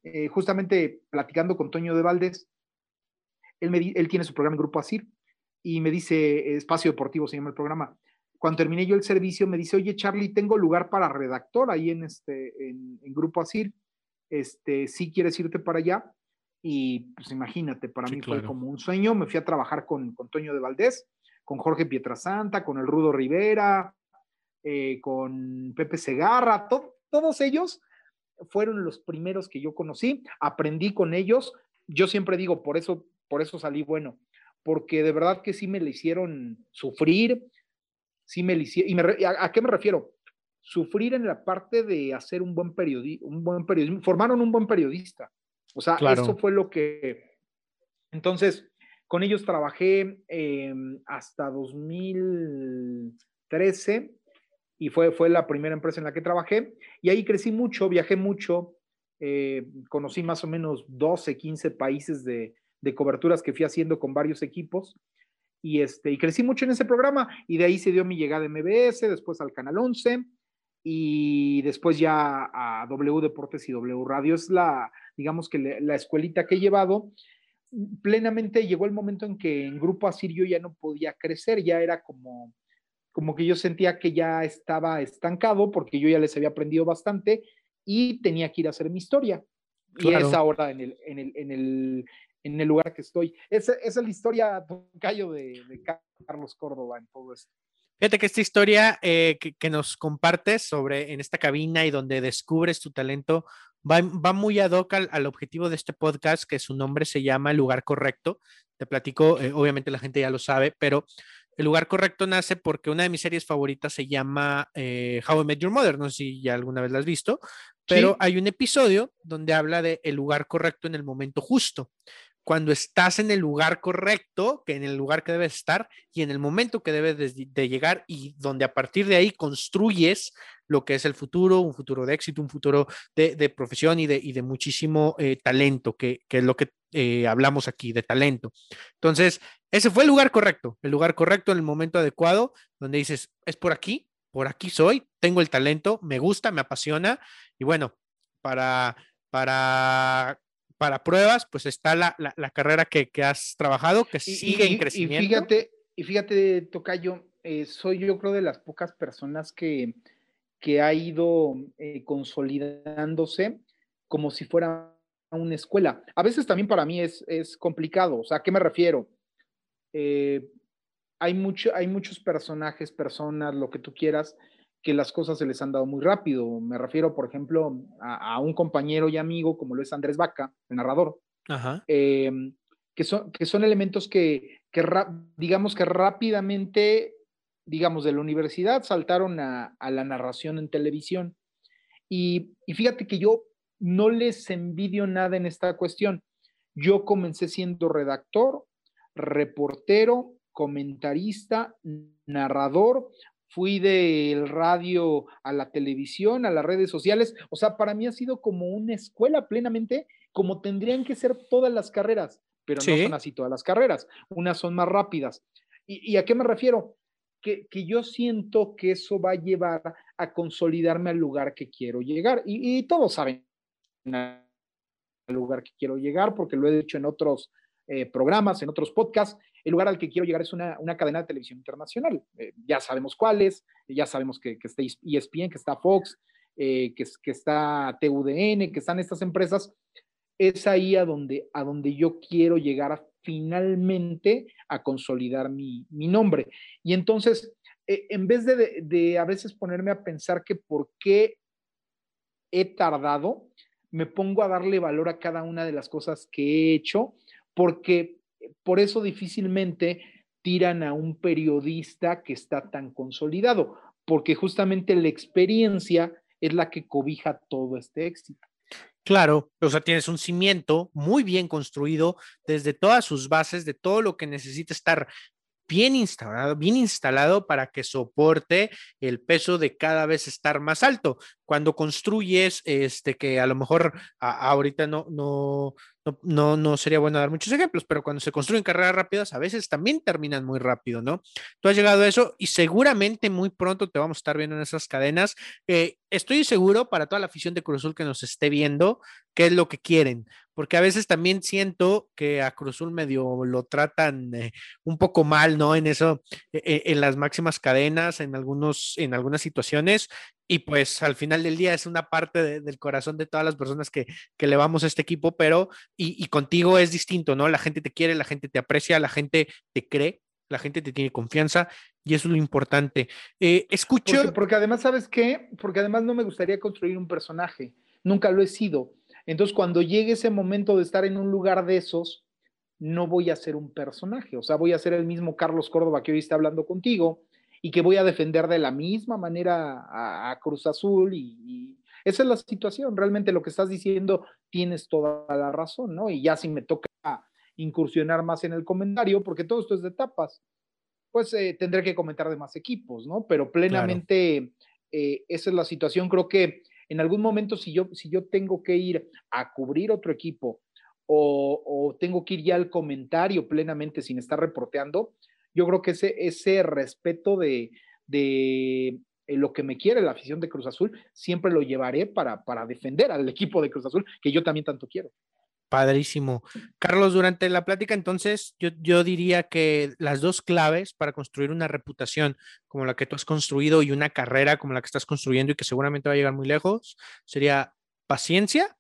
eh, justamente platicando con Toño de Valdés, él, me, él tiene su programa en Grupo Asir y me dice, Espacio Deportivo se llama el programa. Cuando terminé yo el servicio, me dice, oye, Charlie, tengo lugar para redactor ahí en, este, en, Grupo Asir. Este, si quieres irte para allá. Y pues imagínate, para mí fue como un sueño. Me fui a trabajar con, con Toño de Valdés con Jorge Pietrasanta, con el Rudo Rivera, eh, con Pepe Segarra, todos ellos fueron los primeros que yo conocí, aprendí con ellos, yo siempre digo, por eso, por eso salí bueno, porque de verdad que sí me le hicieron sufrir, sí me le hicieron, y ¿a, qué me refiero? Sufrir en la parte de hacer un buen, periodismo, un buen periodismo, formaron un buen periodista, o sea, eso fue lo que, entonces, con ellos trabajé em, hasta 2013 y fue, fue la primera empresa en la que trabajé. Y ahí crecí mucho, viajé mucho, eh, conocí más o menos 12, 15 países de, coberturas que fui haciendo con varios equipos. Y, este, y crecí mucho en ese programa y de ahí se dio mi llegada a MBS, después al Canal 11 y después ya a W Deportes y W Radio. Es la, digamos que la escuelita que he llevado plenamente llegó el momento en que en Grupo Asirio ya no podía crecer, ya era como, como que yo sentía que ya estaba estancado porque yo ya les había aprendido bastante y tenía que ir a hacer mi historia. Y es ahora en el, en el, en el, en el lugar que estoy. Esa, es la historia, Cayo, de, de, Carlos Córdoba en todo esto. Fíjate que esta historia eh, que, que, nos compartes sobre en esta cabina y donde descubres tu talento va, muy ad hoc al, objetivo de este podcast, que su nombre se llama El lugar correcto. Te platico, eh, obviamente la gente ya lo sabe, pero el lugar correcto nace porque una de mis series favoritas se llama eh, How I Met Your Mother. No sé si ya alguna vez la has visto, pero hay un episodio donde habla de el lugar correcto en el momento justo cuando estás en el lugar correcto, que en el lugar que debes estar y en el momento que debes de, llegar y donde a partir de ahí construyes lo que es el futuro, un futuro de éxito, un futuro de, profesión y de, y de muchísimo eh, talento, que, es lo que eh, hablamos aquí, de talento. Entonces, ese fue el lugar correcto, el lugar correcto en el momento adecuado, donde dices, es por aquí, por aquí soy, tengo el talento, me gusta, me apasiona y bueno, para, para para pruebas, pues está la, carrera que, has trabajado, que sigue en crecimiento. Y fíjate, y fíjate, Tocayo, eh, soy yo creo de las pocas personas que, que ha ido eh, consolidándose como si fuera una escuela. A veces también para mí es, es complicado, o sea, ¿a qué me refiero? Eh, hay, mucho, hay muchos personajes, personas, lo que tú quieras, que las cosas se les han dado muy rápido. Me refiero, por ejemplo, a, un compañero y amigo como lo es Andrés Vaca, el narrador, em, que, son, que son elementos que, digamos que rápidamente, digamos, de la universidad saltaron a, la narración en televisión. Y, y fíjate que yo no les envidio nada en esta cuestión. Yo comencé siendo redactor, reportero, comentarista, narrador, fui del radio a la televisión, a las redes sociales. O sea, para mí ha sido como una escuela plenamente, como tendrían que ser todas las carreras, pero no son así todas las carreras. Unas son más rápidas. ¿Y, a qué me refiero? Que, yo siento que eso va a llevar a consolidarme al lugar que quiero llegar. Y, todos saben al lugar que quiero llegar, porque lo he dicho en otros eh, programas, en otros podcasts, el lugar al que quiero llegar es una, cadena de televisión internacional. Eh, ya sabemos cuáles, ya sabemos que, que, está ESPN, que está Fox, eh, que, que, está TUDN, que están estas empresas. Es ahí a donde, a donde yo quiero llegar finalmente a consolidar mi, nombre. Y entonces, eh, en vez de, de a veces ponerme a pensar que por qué he tardado, me pongo a darle valor a cada una de las cosas que he hecho, porque por eso difícilmente tiran a un periodista que está tan consolidado, porque justamente la experiencia es la que cobija todo este éxito. Claro, o sea, tienes un cimiento muy bien construido desde todas sus bases, de todo lo que necesita estar bien instalado, bien instalado para que soporte el peso de cada vez estar más alto. Cuando construyes, este, que a lo mejor ahorita no, no, no, no, sería bueno dar muchos ejemplos, pero cuando se construyen carreras rápidas, a veces también terminan muy rápido, ¿no? Tú has llegado a eso y seguramente muy pronto te vamos a estar viendo en esas cadenas. Eh, estoy seguro para toda la afición de Cruz Azul que nos esté viendo, qué es lo que quieren, porque a veces también siento que a Cruz Azul medio lo tratan eh, un poco mal, ¿no? En eso, e, e, en las máximas cadenas, en algunos, en algunas situaciones, y pues al final del día es una parte del corazón de todas las personas que, que le vamos a este equipo, pero y, contigo es distinto, ¿no? La gente te quiere, la gente te aprecia, la gente te cree, la gente te tiene confianza y eso es lo importante. Eh, escucho... Porque, además, ¿sabes qué? Porque además no me gustaría construir un personaje, nunca lo he sido. Entonces, cuando llegue ese momento de estar en un lugar de esos, no voy a ser un personaje, o sea, voy a ser el mismo Carlos Córdoba que hoy está hablando contigo, y que voy a defender de la misma manera a, Cruz Azul y, esa es la situación. Realmente lo que estás diciendo tienes toda la razón, ¿no? Y ya si me toca incursionar más en el comentario, porque todo esto es de etapas, pues eh, tendré que comentar de más equipos, ¿no? Pero plenamente eh, esa es la situación. Creo que en algún momento si yo, si yo tengo que ir a cubrir otro equipo o, o tengo que ir ya al comentario plenamente sin estar reporteando, yo creo que ese, ese respeto de, de eh, lo que me quiere la afición de Cruz Azul, siempre lo llevaré para, para defender al equipo de Cruz Azul, que yo también tanto quiero. Padrísimo. Carlos, durante la plática, entonces, yo, yo, diría que las dos claves para construir una reputación como la que tú has construido y una carrera como la que estás construyendo y que seguramente va a llegar muy lejos, sería paciencia,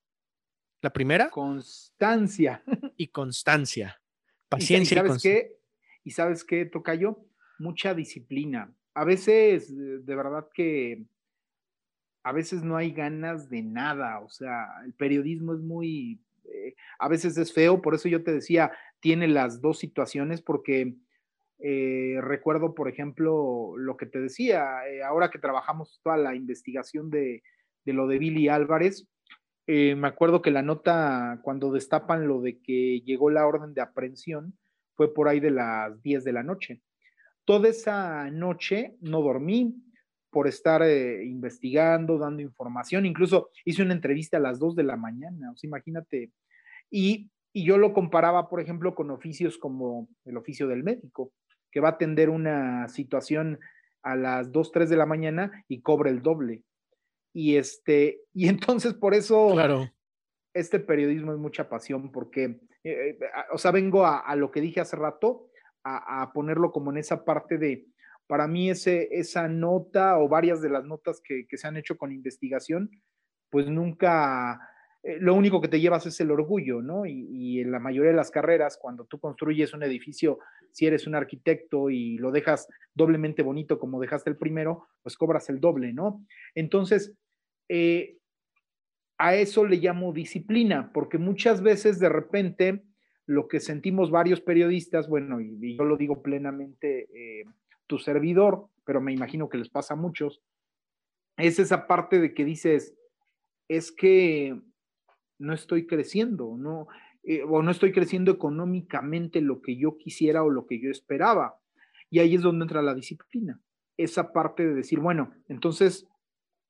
la primera. Constancia. Y constancia. Paciencia y, ¿sabes qué? Y sabes qué, Tocayo, mucha disciplina. A veces, de verdad que a veces no hay ganas de nada, o sea, el periodismo es muy, eh, a veces es feo, por eso yo te decía, tiene las dos situaciones, porque eh, recuerdo, por ejemplo, lo que te decía, ahora que trabajamos toda la investigación de, de lo de Billy Álvarez, me acuerdo que la nota, cuando destapan lo de que llegó la orden de aprehensión, fue por ahí de las 10 de la noche. Toda esa noche no dormí por estar eh, investigando, dando información, incluso hice una entrevista a las 2 de la mañana, o sea, imagínate. Y, y yo lo comparaba, por ejemplo, con oficios como el oficio del médico, que va a atender una situación a las 2, 3 de la mañana y cobra el doble. Y este, y entonces por eso claro. este periodismo es mucha pasión, porque eh, eh, o sea, vengo a, lo que dije hace rato, a, ponerlo como en esa parte de, para mí ese, esa nota o varias de las notas que, se han hecho con investigación, pues nunca, eh, lo único que te llevas es el orgullo, ¿no? Y, en la mayoría de las carreras, cuando tú construyes un edificio, si eres un arquitecto y lo dejas doblemente bonito como dejaste el primero, pues cobras el doble, ¿no? Entonces, eh, a eso le llamo disciplina, porque muchas veces de repente lo que sentimos varios periodistas, bueno, y, yo lo digo plenamente, eh, tu servidor, pero me imagino que les pasa a muchos, es esa parte de que dices, es que no estoy creciendo, no, eh, o no estoy creciendo económicamente lo que yo quisiera o lo que yo esperaba. Y ahí es donde entra la disciplina, esa parte de decir, bueno, entonces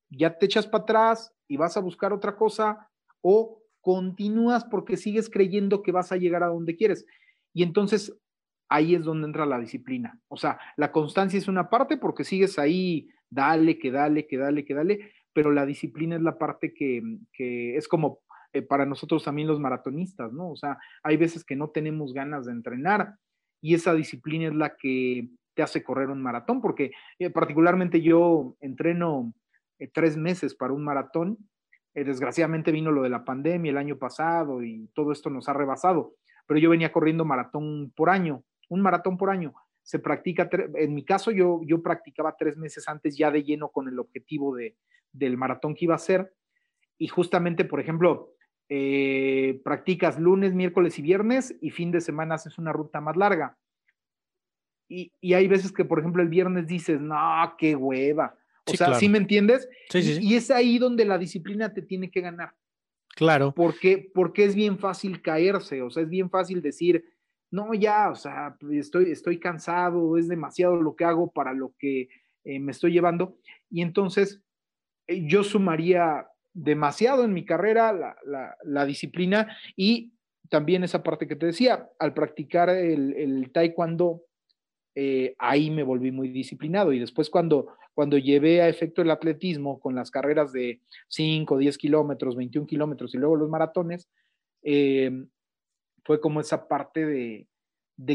ya te echas para atrás y vas a buscar otra cosa o continúas porque sigues creyendo que vas a llegar a donde quieres. Y entonces ahí es donde entra la disciplina. O sea, la constancia es una parte porque sigues ahí, dale, que dale, que dale, que dale, pero la disciplina es la parte que, que es como eh, para nosotros también los maratonistas, ¿no? O sea, hay veces que no tenemos ganas de entrenar y esa disciplina es la que te hace correr un maratón, porque eh, particularmente yo entreno eh, tres meses para un maratón. desgraciadamente vino lo de la pandemia el año pasado y todo esto nos ha rebasado, pero yo venía corriendo maratón por año, un maratón por año. Se practica, en mi caso yo, yo practicaba tres meses antes ya de lleno con el objetivo de, del maratón que iba a hacer. Y justamente, por ejemplo, eh, practicas lunes, miércoles y viernes y fin de semana haces una ruta más larga. Y, hay veces que, por ejemplo, el viernes dices, no, qué hueva. O sea, ¿sí me entiendes? Sí, sí, y, es ahí donde la disciplina te tiene que ganar. Claro. Porque, porque es bien fácil caerse, o sea, es bien fácil decir, no, ya, o sea, estoy, estoy cansado, es demasiado lo que hago para lo que eh, me estoy llevando. Y entonces eh, yo sumaría demasiado en mi carrera la, disciplina y también esa parte que te decía, al practicar el, taekwondo, eh, ahí me volví muy disciplinado y después cuando, cuando llevé a efecto el atletismo con las carreras de 5, 10 kilómetros, 21 kilómetros y luego los maratones, eh, fue como esa parte de,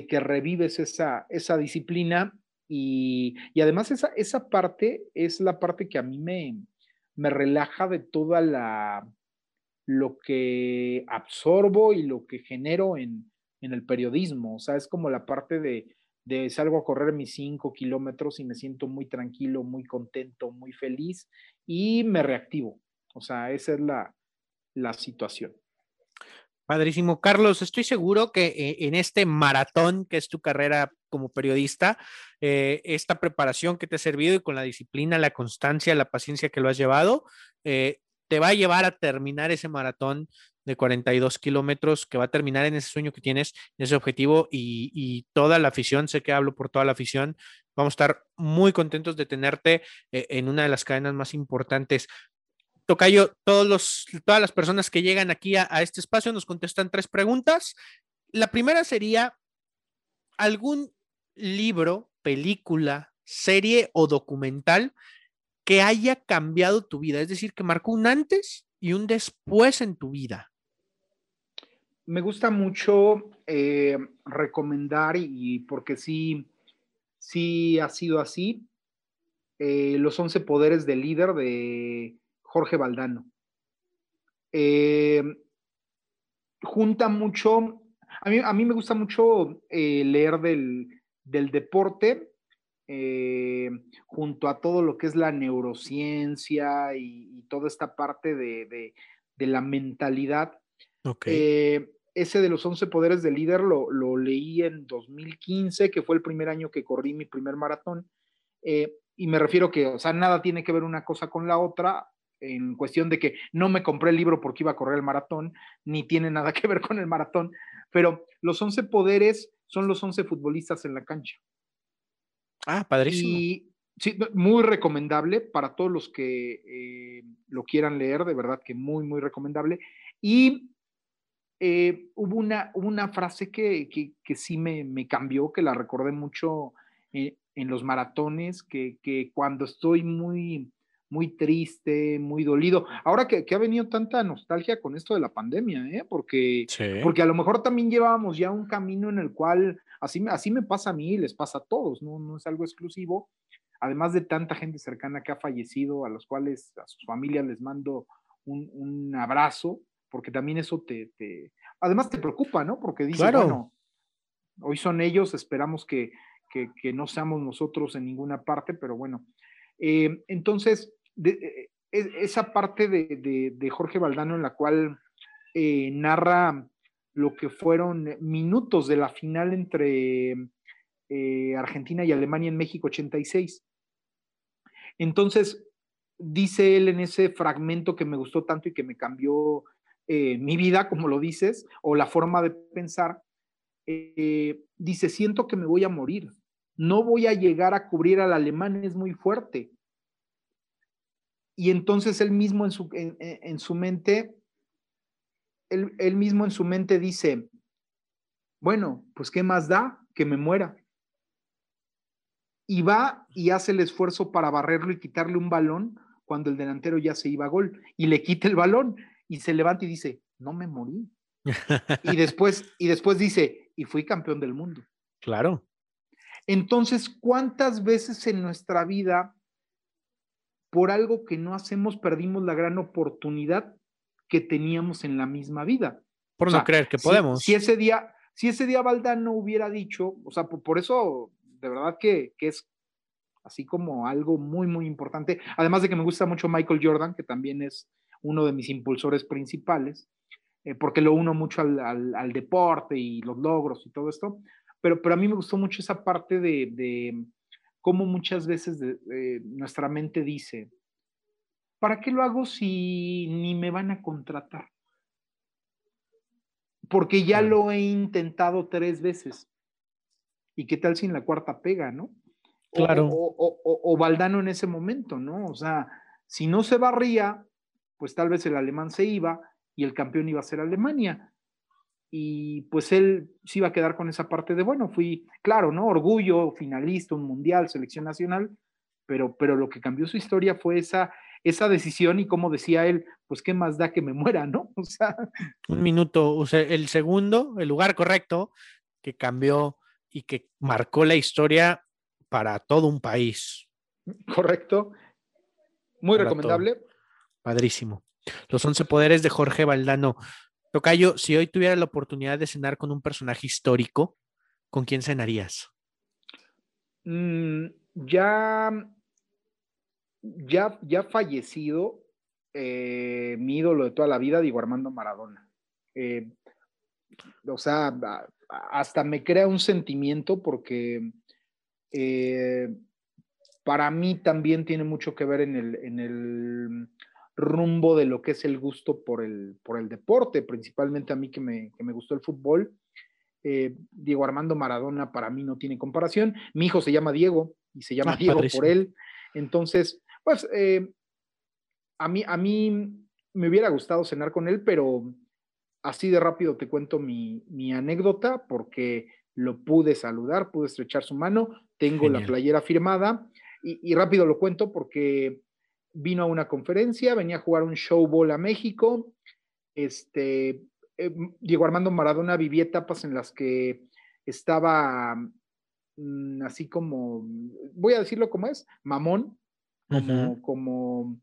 que revives esa, esa disciplina y, y además esa, esa parte es la parte que a mí me, me relaja de toda la lo que absorbo y lo que genero en, el periodismo. O sea, es como la parte de, de salgo a correr mis cinco kilómetros y me siento muy tranquilo, muy contento, muy feliz y me reactivo. O sea, esa es la, la situación. Padrísimo. Carlos, estoy seguro que eh, en este maratón que es tu carrera como periodista, eh, esta preparación que te ha servido y con la disciplina, la constancia, la paciencia que lo has llevado, eh, te va a llevar a terminar ese maratón de 42 kilómetros, que va a terminar en ese sueño que tienes, en ese objetivo y, y, toda la afición, sé que hablo por toda la afición, vamos a estar muy contentos de tenerte en una de las cadenas más importantes. Tocayo, todos los, todas las personas que llegan aquí a, este espacio nos contestan tres preguntas. La primera sería, ¿algún libro, película, serie o documental que haya cambiado tu vida? Es decir, que marcó un antes y un después en tu vida. Me gusta mucho eh, recomendar, y, porque sí, sí ha sido así, eh, Los once poderes del líder de Jorge Valdano. Eh, junta mucho, a mí, a mí, me gusta mucho eh, leer del, deporte eh, junto a todo lo que es la neurociencia y, toda esta parte de, la mentalidad. ese de los 11 poderes del líder lo, lo, leí en 2015, que fue el primer año que corrí mi primer maratón. y me refiero que, o sea, nada tiene que ver una cosa con la otra en cuestión de que no me compré el libro porque iba a correr el maratón, ni tiene nada que ver con el maratón, pero los 11 poderes son los 11 futbolistas en la cancha. Ah, padrísimo. Y sí, muy recomendable para todos los que eh, lo quieran leer, de verdad que muy, muy recomendable. Y eh, hubo una, una frase que, que, sí me, me, cambió, que la recordé mucho eh, en los maratones, que, que cuando estoy muy muy triste, muy dolido. Ahora que, ha venido tanta nostalgia con esto de la pandemia, ¿eh? porque, porque a lo mejor también llevábamos ya un camino en el cual, así, así me pasa a mí y les pasa a todos, ¿no? no es algo exclusivo. Además de tanta gente cercana que ha fallecido, a los cuales a sus familias les mando un, abrazo, porque también eso te, además te preocupa, ¿no? Porque dices, bueno, hoy son ellos, esperamos que, no seamos nosotros en ninguna parte, pero bueno. Eh, entonces, e, e, esa parte de, Jorge Valdano en la cual eh, narra lo que fueron minutos de la final entre eh, Argentina y Alemania en México 86. Entonces, dice él en ese fragmento que me gustó tanto y que me cambió eh, mi vida, como lo dices, o la forma de pensar, eh, dice, siento que me voy a morir, no voy a llegar a cubrir al alemán, es muy fuerte. Y entonces él mismo en su, en, su mente, él, él mismo en su mente dice, bueno, pues ¿qué más da que me muera? Y va y hace el esfuerzo para barrerlo y quitarle un balón cuando el delantero ya se iba a gol y le quita el balón y se levanta y dice, no me morí. y después, y después dice, y fui campeón del mundo. Claro. Entonces, ¿cuántas veces en nuestra vida, por algo que no hacemos, perdimos la gran oportunidad que teníamos en la misma vida? Por no creer que podemos. Si, ese día, si ese día Valdano hubiera dicho, o sea, por, eso, de verdad que, que es así como algo muy, muy importante. Además de que me gusta mucho Michael Jordan, que también es uno de mis impulsores principales, eh, porque lo uno mucho al, deporte y los logros y todo esto, pero, pero a mí me gustó mucho esa parte de, cómo muchas veces nuestra mente dice, ¿para qué lo hago si ni me van a contratar? Porque ya lo he intentado tres veces. ¿Y qué tal si en la cuarta pega, no? Claro. O, Valdano en ese momento, ¿no? O sea, si no se barría, pues tal vez el alemán se iba y el campeón iba a ser Alemania. Y pues él sí iba a quedar con esa parte de, bueno, fui, claro, ¿no? Orgullo, finalista, un mundial, selección nacional, pero, pero lo que cambió su historia fue esa, esa decisión y como decía él, pues qué más da que me muera, ¿no? O sea. Un minuto, o sea, el segundo, el lugar correcto que cambió y que marcó la historia para todo un país. Correcto. Muy recomendable. Padrísimo. Los once poderes de Jorge Valdano. Tocayo, si hoy tuviera la oportunidad de cenar con un personaje histórico, ¿con quién cenarías? Mm, ya, ya, ya fallecido, eh, mi ídolo de toda la vida, Diego Armando Maradona. Eh, o sea, hasta me crea un sentimiento porque eh, para mí también tiene mucho que ver en el, rumbo de lo que es el gusto por el, por el deporte, principalmente a mí que me, gustó el fútbol. Eh, Diego Armando Maradona para mí no tiene comparación. Mi hijo se llama Diego y se llama ah, Diego por él. Entonces, pues eh, a, mí, a mí me hubiera gustado cenar con él, pero así de rápido te cuento mi, mi anécdota porque lo pude saludar, pude estrechar su mano, tengo la playera firmada y, rápido lo cuento porque vino a una conferencia, venía a jugar un showball a México. Este, eh, Diego Armando Maradona vivía etapas en las que estaba mm, así como, voy a decirlo como es, mamón, como, como,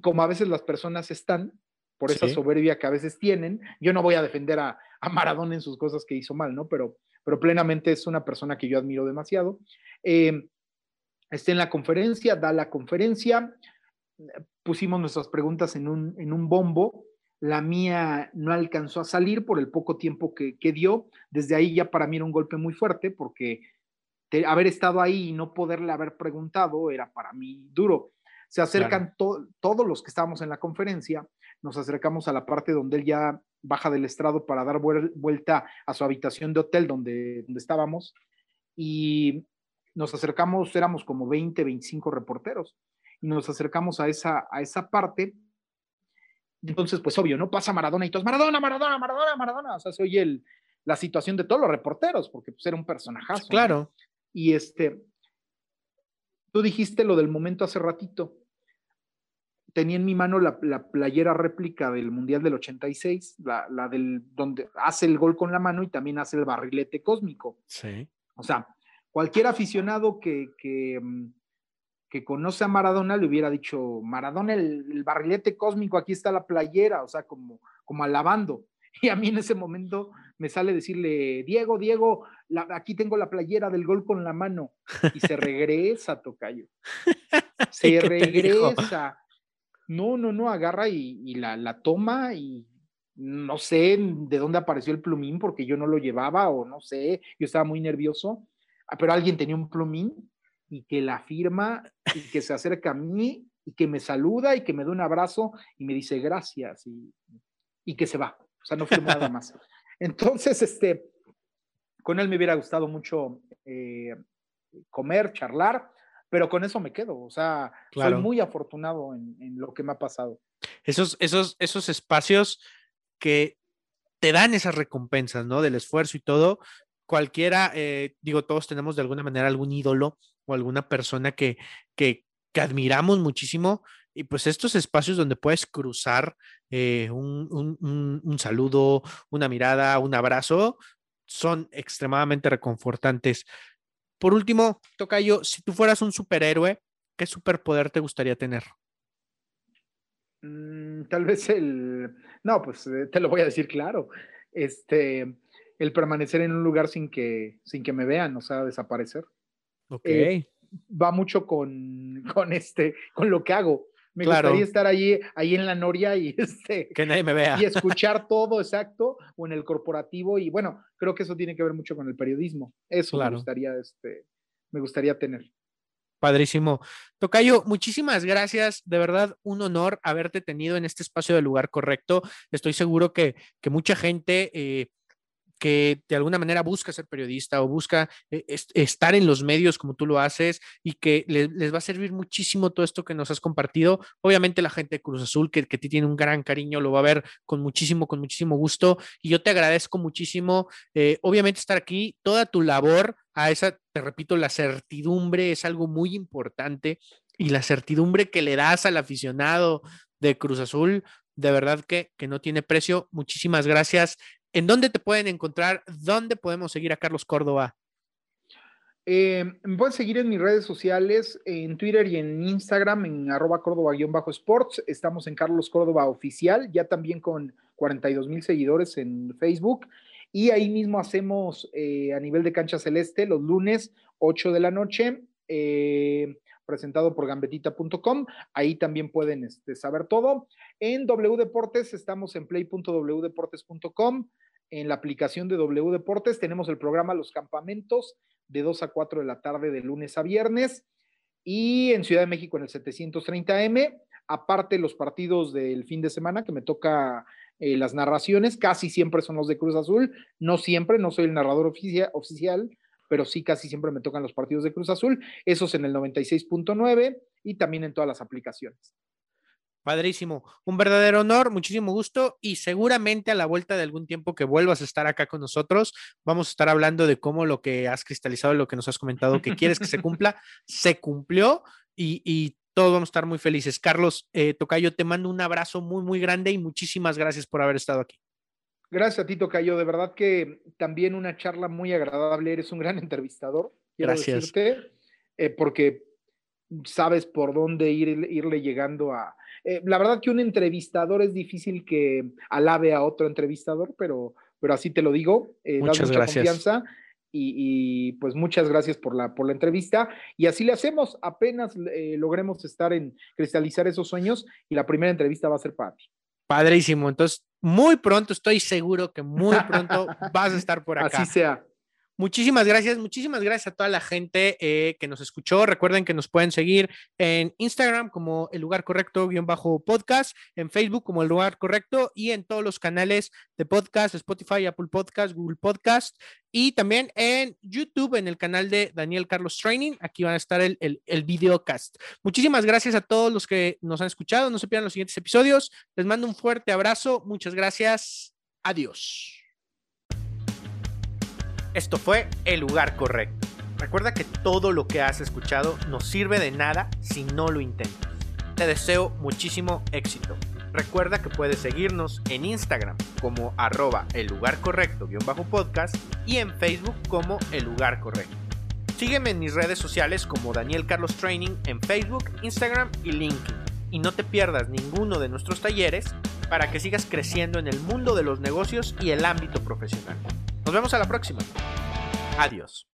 como a veces las personas están, por esa soberbia que a veces tienen. Yo no voy a defender a, a Maradona en sus cosas que hizo mal, ¿no? Pero, pero plenamente es una persona que yo admiro demasiado. Eh, está en la conferencia, da la conferencia, pusimos nuestras preguntas en un, en un bombo, la mía no alcanzó a salir por el poco tiempo que, dio, desde ahí ya para mí era un golpe muy fuerte porque haber estado ahí y no poderle haber preguntado era para mí duro. Se acercan todos los que estábamos en la conferencia, nos acercamos a la parte donde él ya baja del estrado para dar vuelta a su habitación de hotel donde, donde estábamos y nos acercamos, éramos como 20, 25 reporteros y nos acercamos a esa, a esa parte. Entonces, pues obvio, ¿no? Pasa Maradona y todos, Maradona, Maradona, Maradona, Maradona. O sea, se oye el, la situación de todos los reporteros, porque pues era un personajazo. Claro. Y este, tú dijiste lo del momento hace ratito tenía en mi mano la, playera réplica del Mundial del 86, la, la, del donde hace el gol con la mano y también hace el barrilete cósmico. Sí. O sea, cualquier aficionado que, que, mm, que conoce a Maradona le hubiera dicho, Maradona, el, barrilete cósmico, aquí está la playera, o sea, como, como alabando. Y a mí en ese momento me sale decirle, Diego, Diego, aquí tengo la playera del gol con la mano. Y se regresa, Tocayo. Se regresa. No, no, no, agarra y, la, la, toma y no sé de dónde apareció el plumín porque yo no lo llevaba o no sé, yo estaba muy nervioso, pero alguien tenía un plumín y que la firma y que se acerca a mí y que me saluda y que me da un abrazo y me dice gracias y, y que se va. O sea, no firmó nada más. Entonces, este, con él me hubiera gustado mucho eh, comer, charlar, pero con eso me quedo. O sea, soy muy afortunado en, en, lo que me ha pasado. Esos, esos, esos espacios que te dan esas recompensas, ¿no? Del esfuerzo y todo. Cualquiera, eh, digo, todos tenemos de alguna manera algún ídolo o alguna persona que, que, admiramos muchísimo. Y pues estos espacios donde puedes cruzar eh, un, un, un, saludo, una mirada, un abrazo, son extremadamente reconfortantes. Por último, Tocayo, si tú fueras un superhéroe, ¿qué superpoder te gustaría tener? Mm, tal vez el, no, pues eh, te lo voy a decir claro, este, el permanecer en un lugar sin que, sin que me vean, o sea, desaparecer. Ok. Eh, va mucho con, con, este, con lo que hago. Me gustaría estar ahí, ahí en la noria y este. Que nadie me vea. Y escuchar todo exacto, o en el corporativo, y bueno, creo que eso tiene que ver mucho con el periodismo. Eso me gustaría, este, me gustaría tener. Padrísimo. Tocayo, muchísimas gracias. De verdad, un honor haberte tenido en este espacio del lugar correcto. Estoy seguro que, que mucha gente eh, que de alguna manera busca ser periodista o busca eh, estar en los medios como tú lo haces y que les va a servir muchísimo todo esto que nos has compartido. Obviamente la gente de Cruz Azul, que, que te tiene un gran cariño, lo va a ver con muchísimo, con muchísimo gusto. Y yo te agradezco muchísimo, eh, obviamente, estar aquí, toda tu labor a esa, te repito, la certidumbre es algo muy importante y la certidumbre que le das al aficionado de Cruz Azul, de verdad que, que no tiene precio. Muchísimas gracias. ¿En dónde te pueden encontrar? ¿Dónde podemos seguir a Carlos Córdoba? Eh, me pueden seguir en mis redes sociales, en Twitter y en Instagram, en arroba Córdoba-sports. Estamos en Carlos Córdoba Oficial, ya también con 42 mil seguidores en Facebook. Y ahí mismo hacemos eh, a nivel de cancha celeste los lunes, 8 de la noche, eh, presentado por gambetita.com. Ahí también pueden este, saber todo. En W estamos en play.wdeportes.com en la aplicación de W Deportes. Tenemos el programa Los Campamentos de 2 a 4 de la tarde de lunes a viernes y en Ciudad de México en el 730M. Aparte los partidos del fin de semana que me toca eh, las narraciones, casi siempre son los de Cruz Azul, no siempre, no soy el narrador oficial, pero sí casi siempre me tocan los partidos de Cruz Azul, esos en el 96.9 y también en todas las aplicaciones. Padrísimo, un verdadero honor, muchísimo gusto y seguramente a la vuelta de algún tiempo que vuelvas a estar acá con nosotros, vamos a estar hablando de cómo lo que has cristalizado, lo que nos has comentado, que quieres que se cumpla, se cumplió y, todos vamos a estar muy felices. Carlos eh, Tocayo, te mando un abrazo muy, muy grande y muchísimas gracias por haber estado aquí. Gracias a ti, Tocayo. De verdad que también una charla muy agradable. Eres un gran entrevistador. gracias. Decirte, eh, porque sabes por dónde ir, irle llegando a, eh, la verdad que un entrevistador es difícil que alabe a otro entrevistador, pero, pero así te lo digo. Eh, muchas mucha gracias. confianza. Y, pues muchas gracias por la, por la entrevista. Y así le hacemos, apenas eh, logremos estar en cristalizar esos sueños y la primera entrevista va a ser para ti. Padrísimo. Entonces, muy pronto, estoy seguro que muy pronto vas a estar por acá. Así sea. Muchísimas gracias, muchísimas gracias a toda la gente eh, que nos escuchó. Recuerden que nos pueden seguir en Instagram como el lugar correcto guion bajo podcast, en Facebook como el lugar correcto y en todos los canales de podcast, Spotify, Apple Podcast, Google Podcast y también en YouTube en el canal de Daniel Carlos Training. Aquí van a estar el, el, el videocast. Muchísimas gracias a todos los que nos han escuchado. No se pierdan los siguientes episodios. Les mando un fuerte abrazo. Muchas gracias. Adiós. Esto fue El lugar correcto. Recuerda que todo lo que has escuchado no sirve de nada si no lo intentas. Te deseo muchísimo éxito. Recuerda que puedes seguirnos en Instagram como arroba el lugar correcto podcast y en Facebook como el lugar correcto. Sígueme en mis redes sociales como Daniel Carlos Training en Facebook, Instagram y LinkedIn. Y no te pierdas ninguno de nuestros talleres para que sigas creciendo en el mundo de los negocios y el ámbito profesional. Nos vemos a la próxima. Adiós.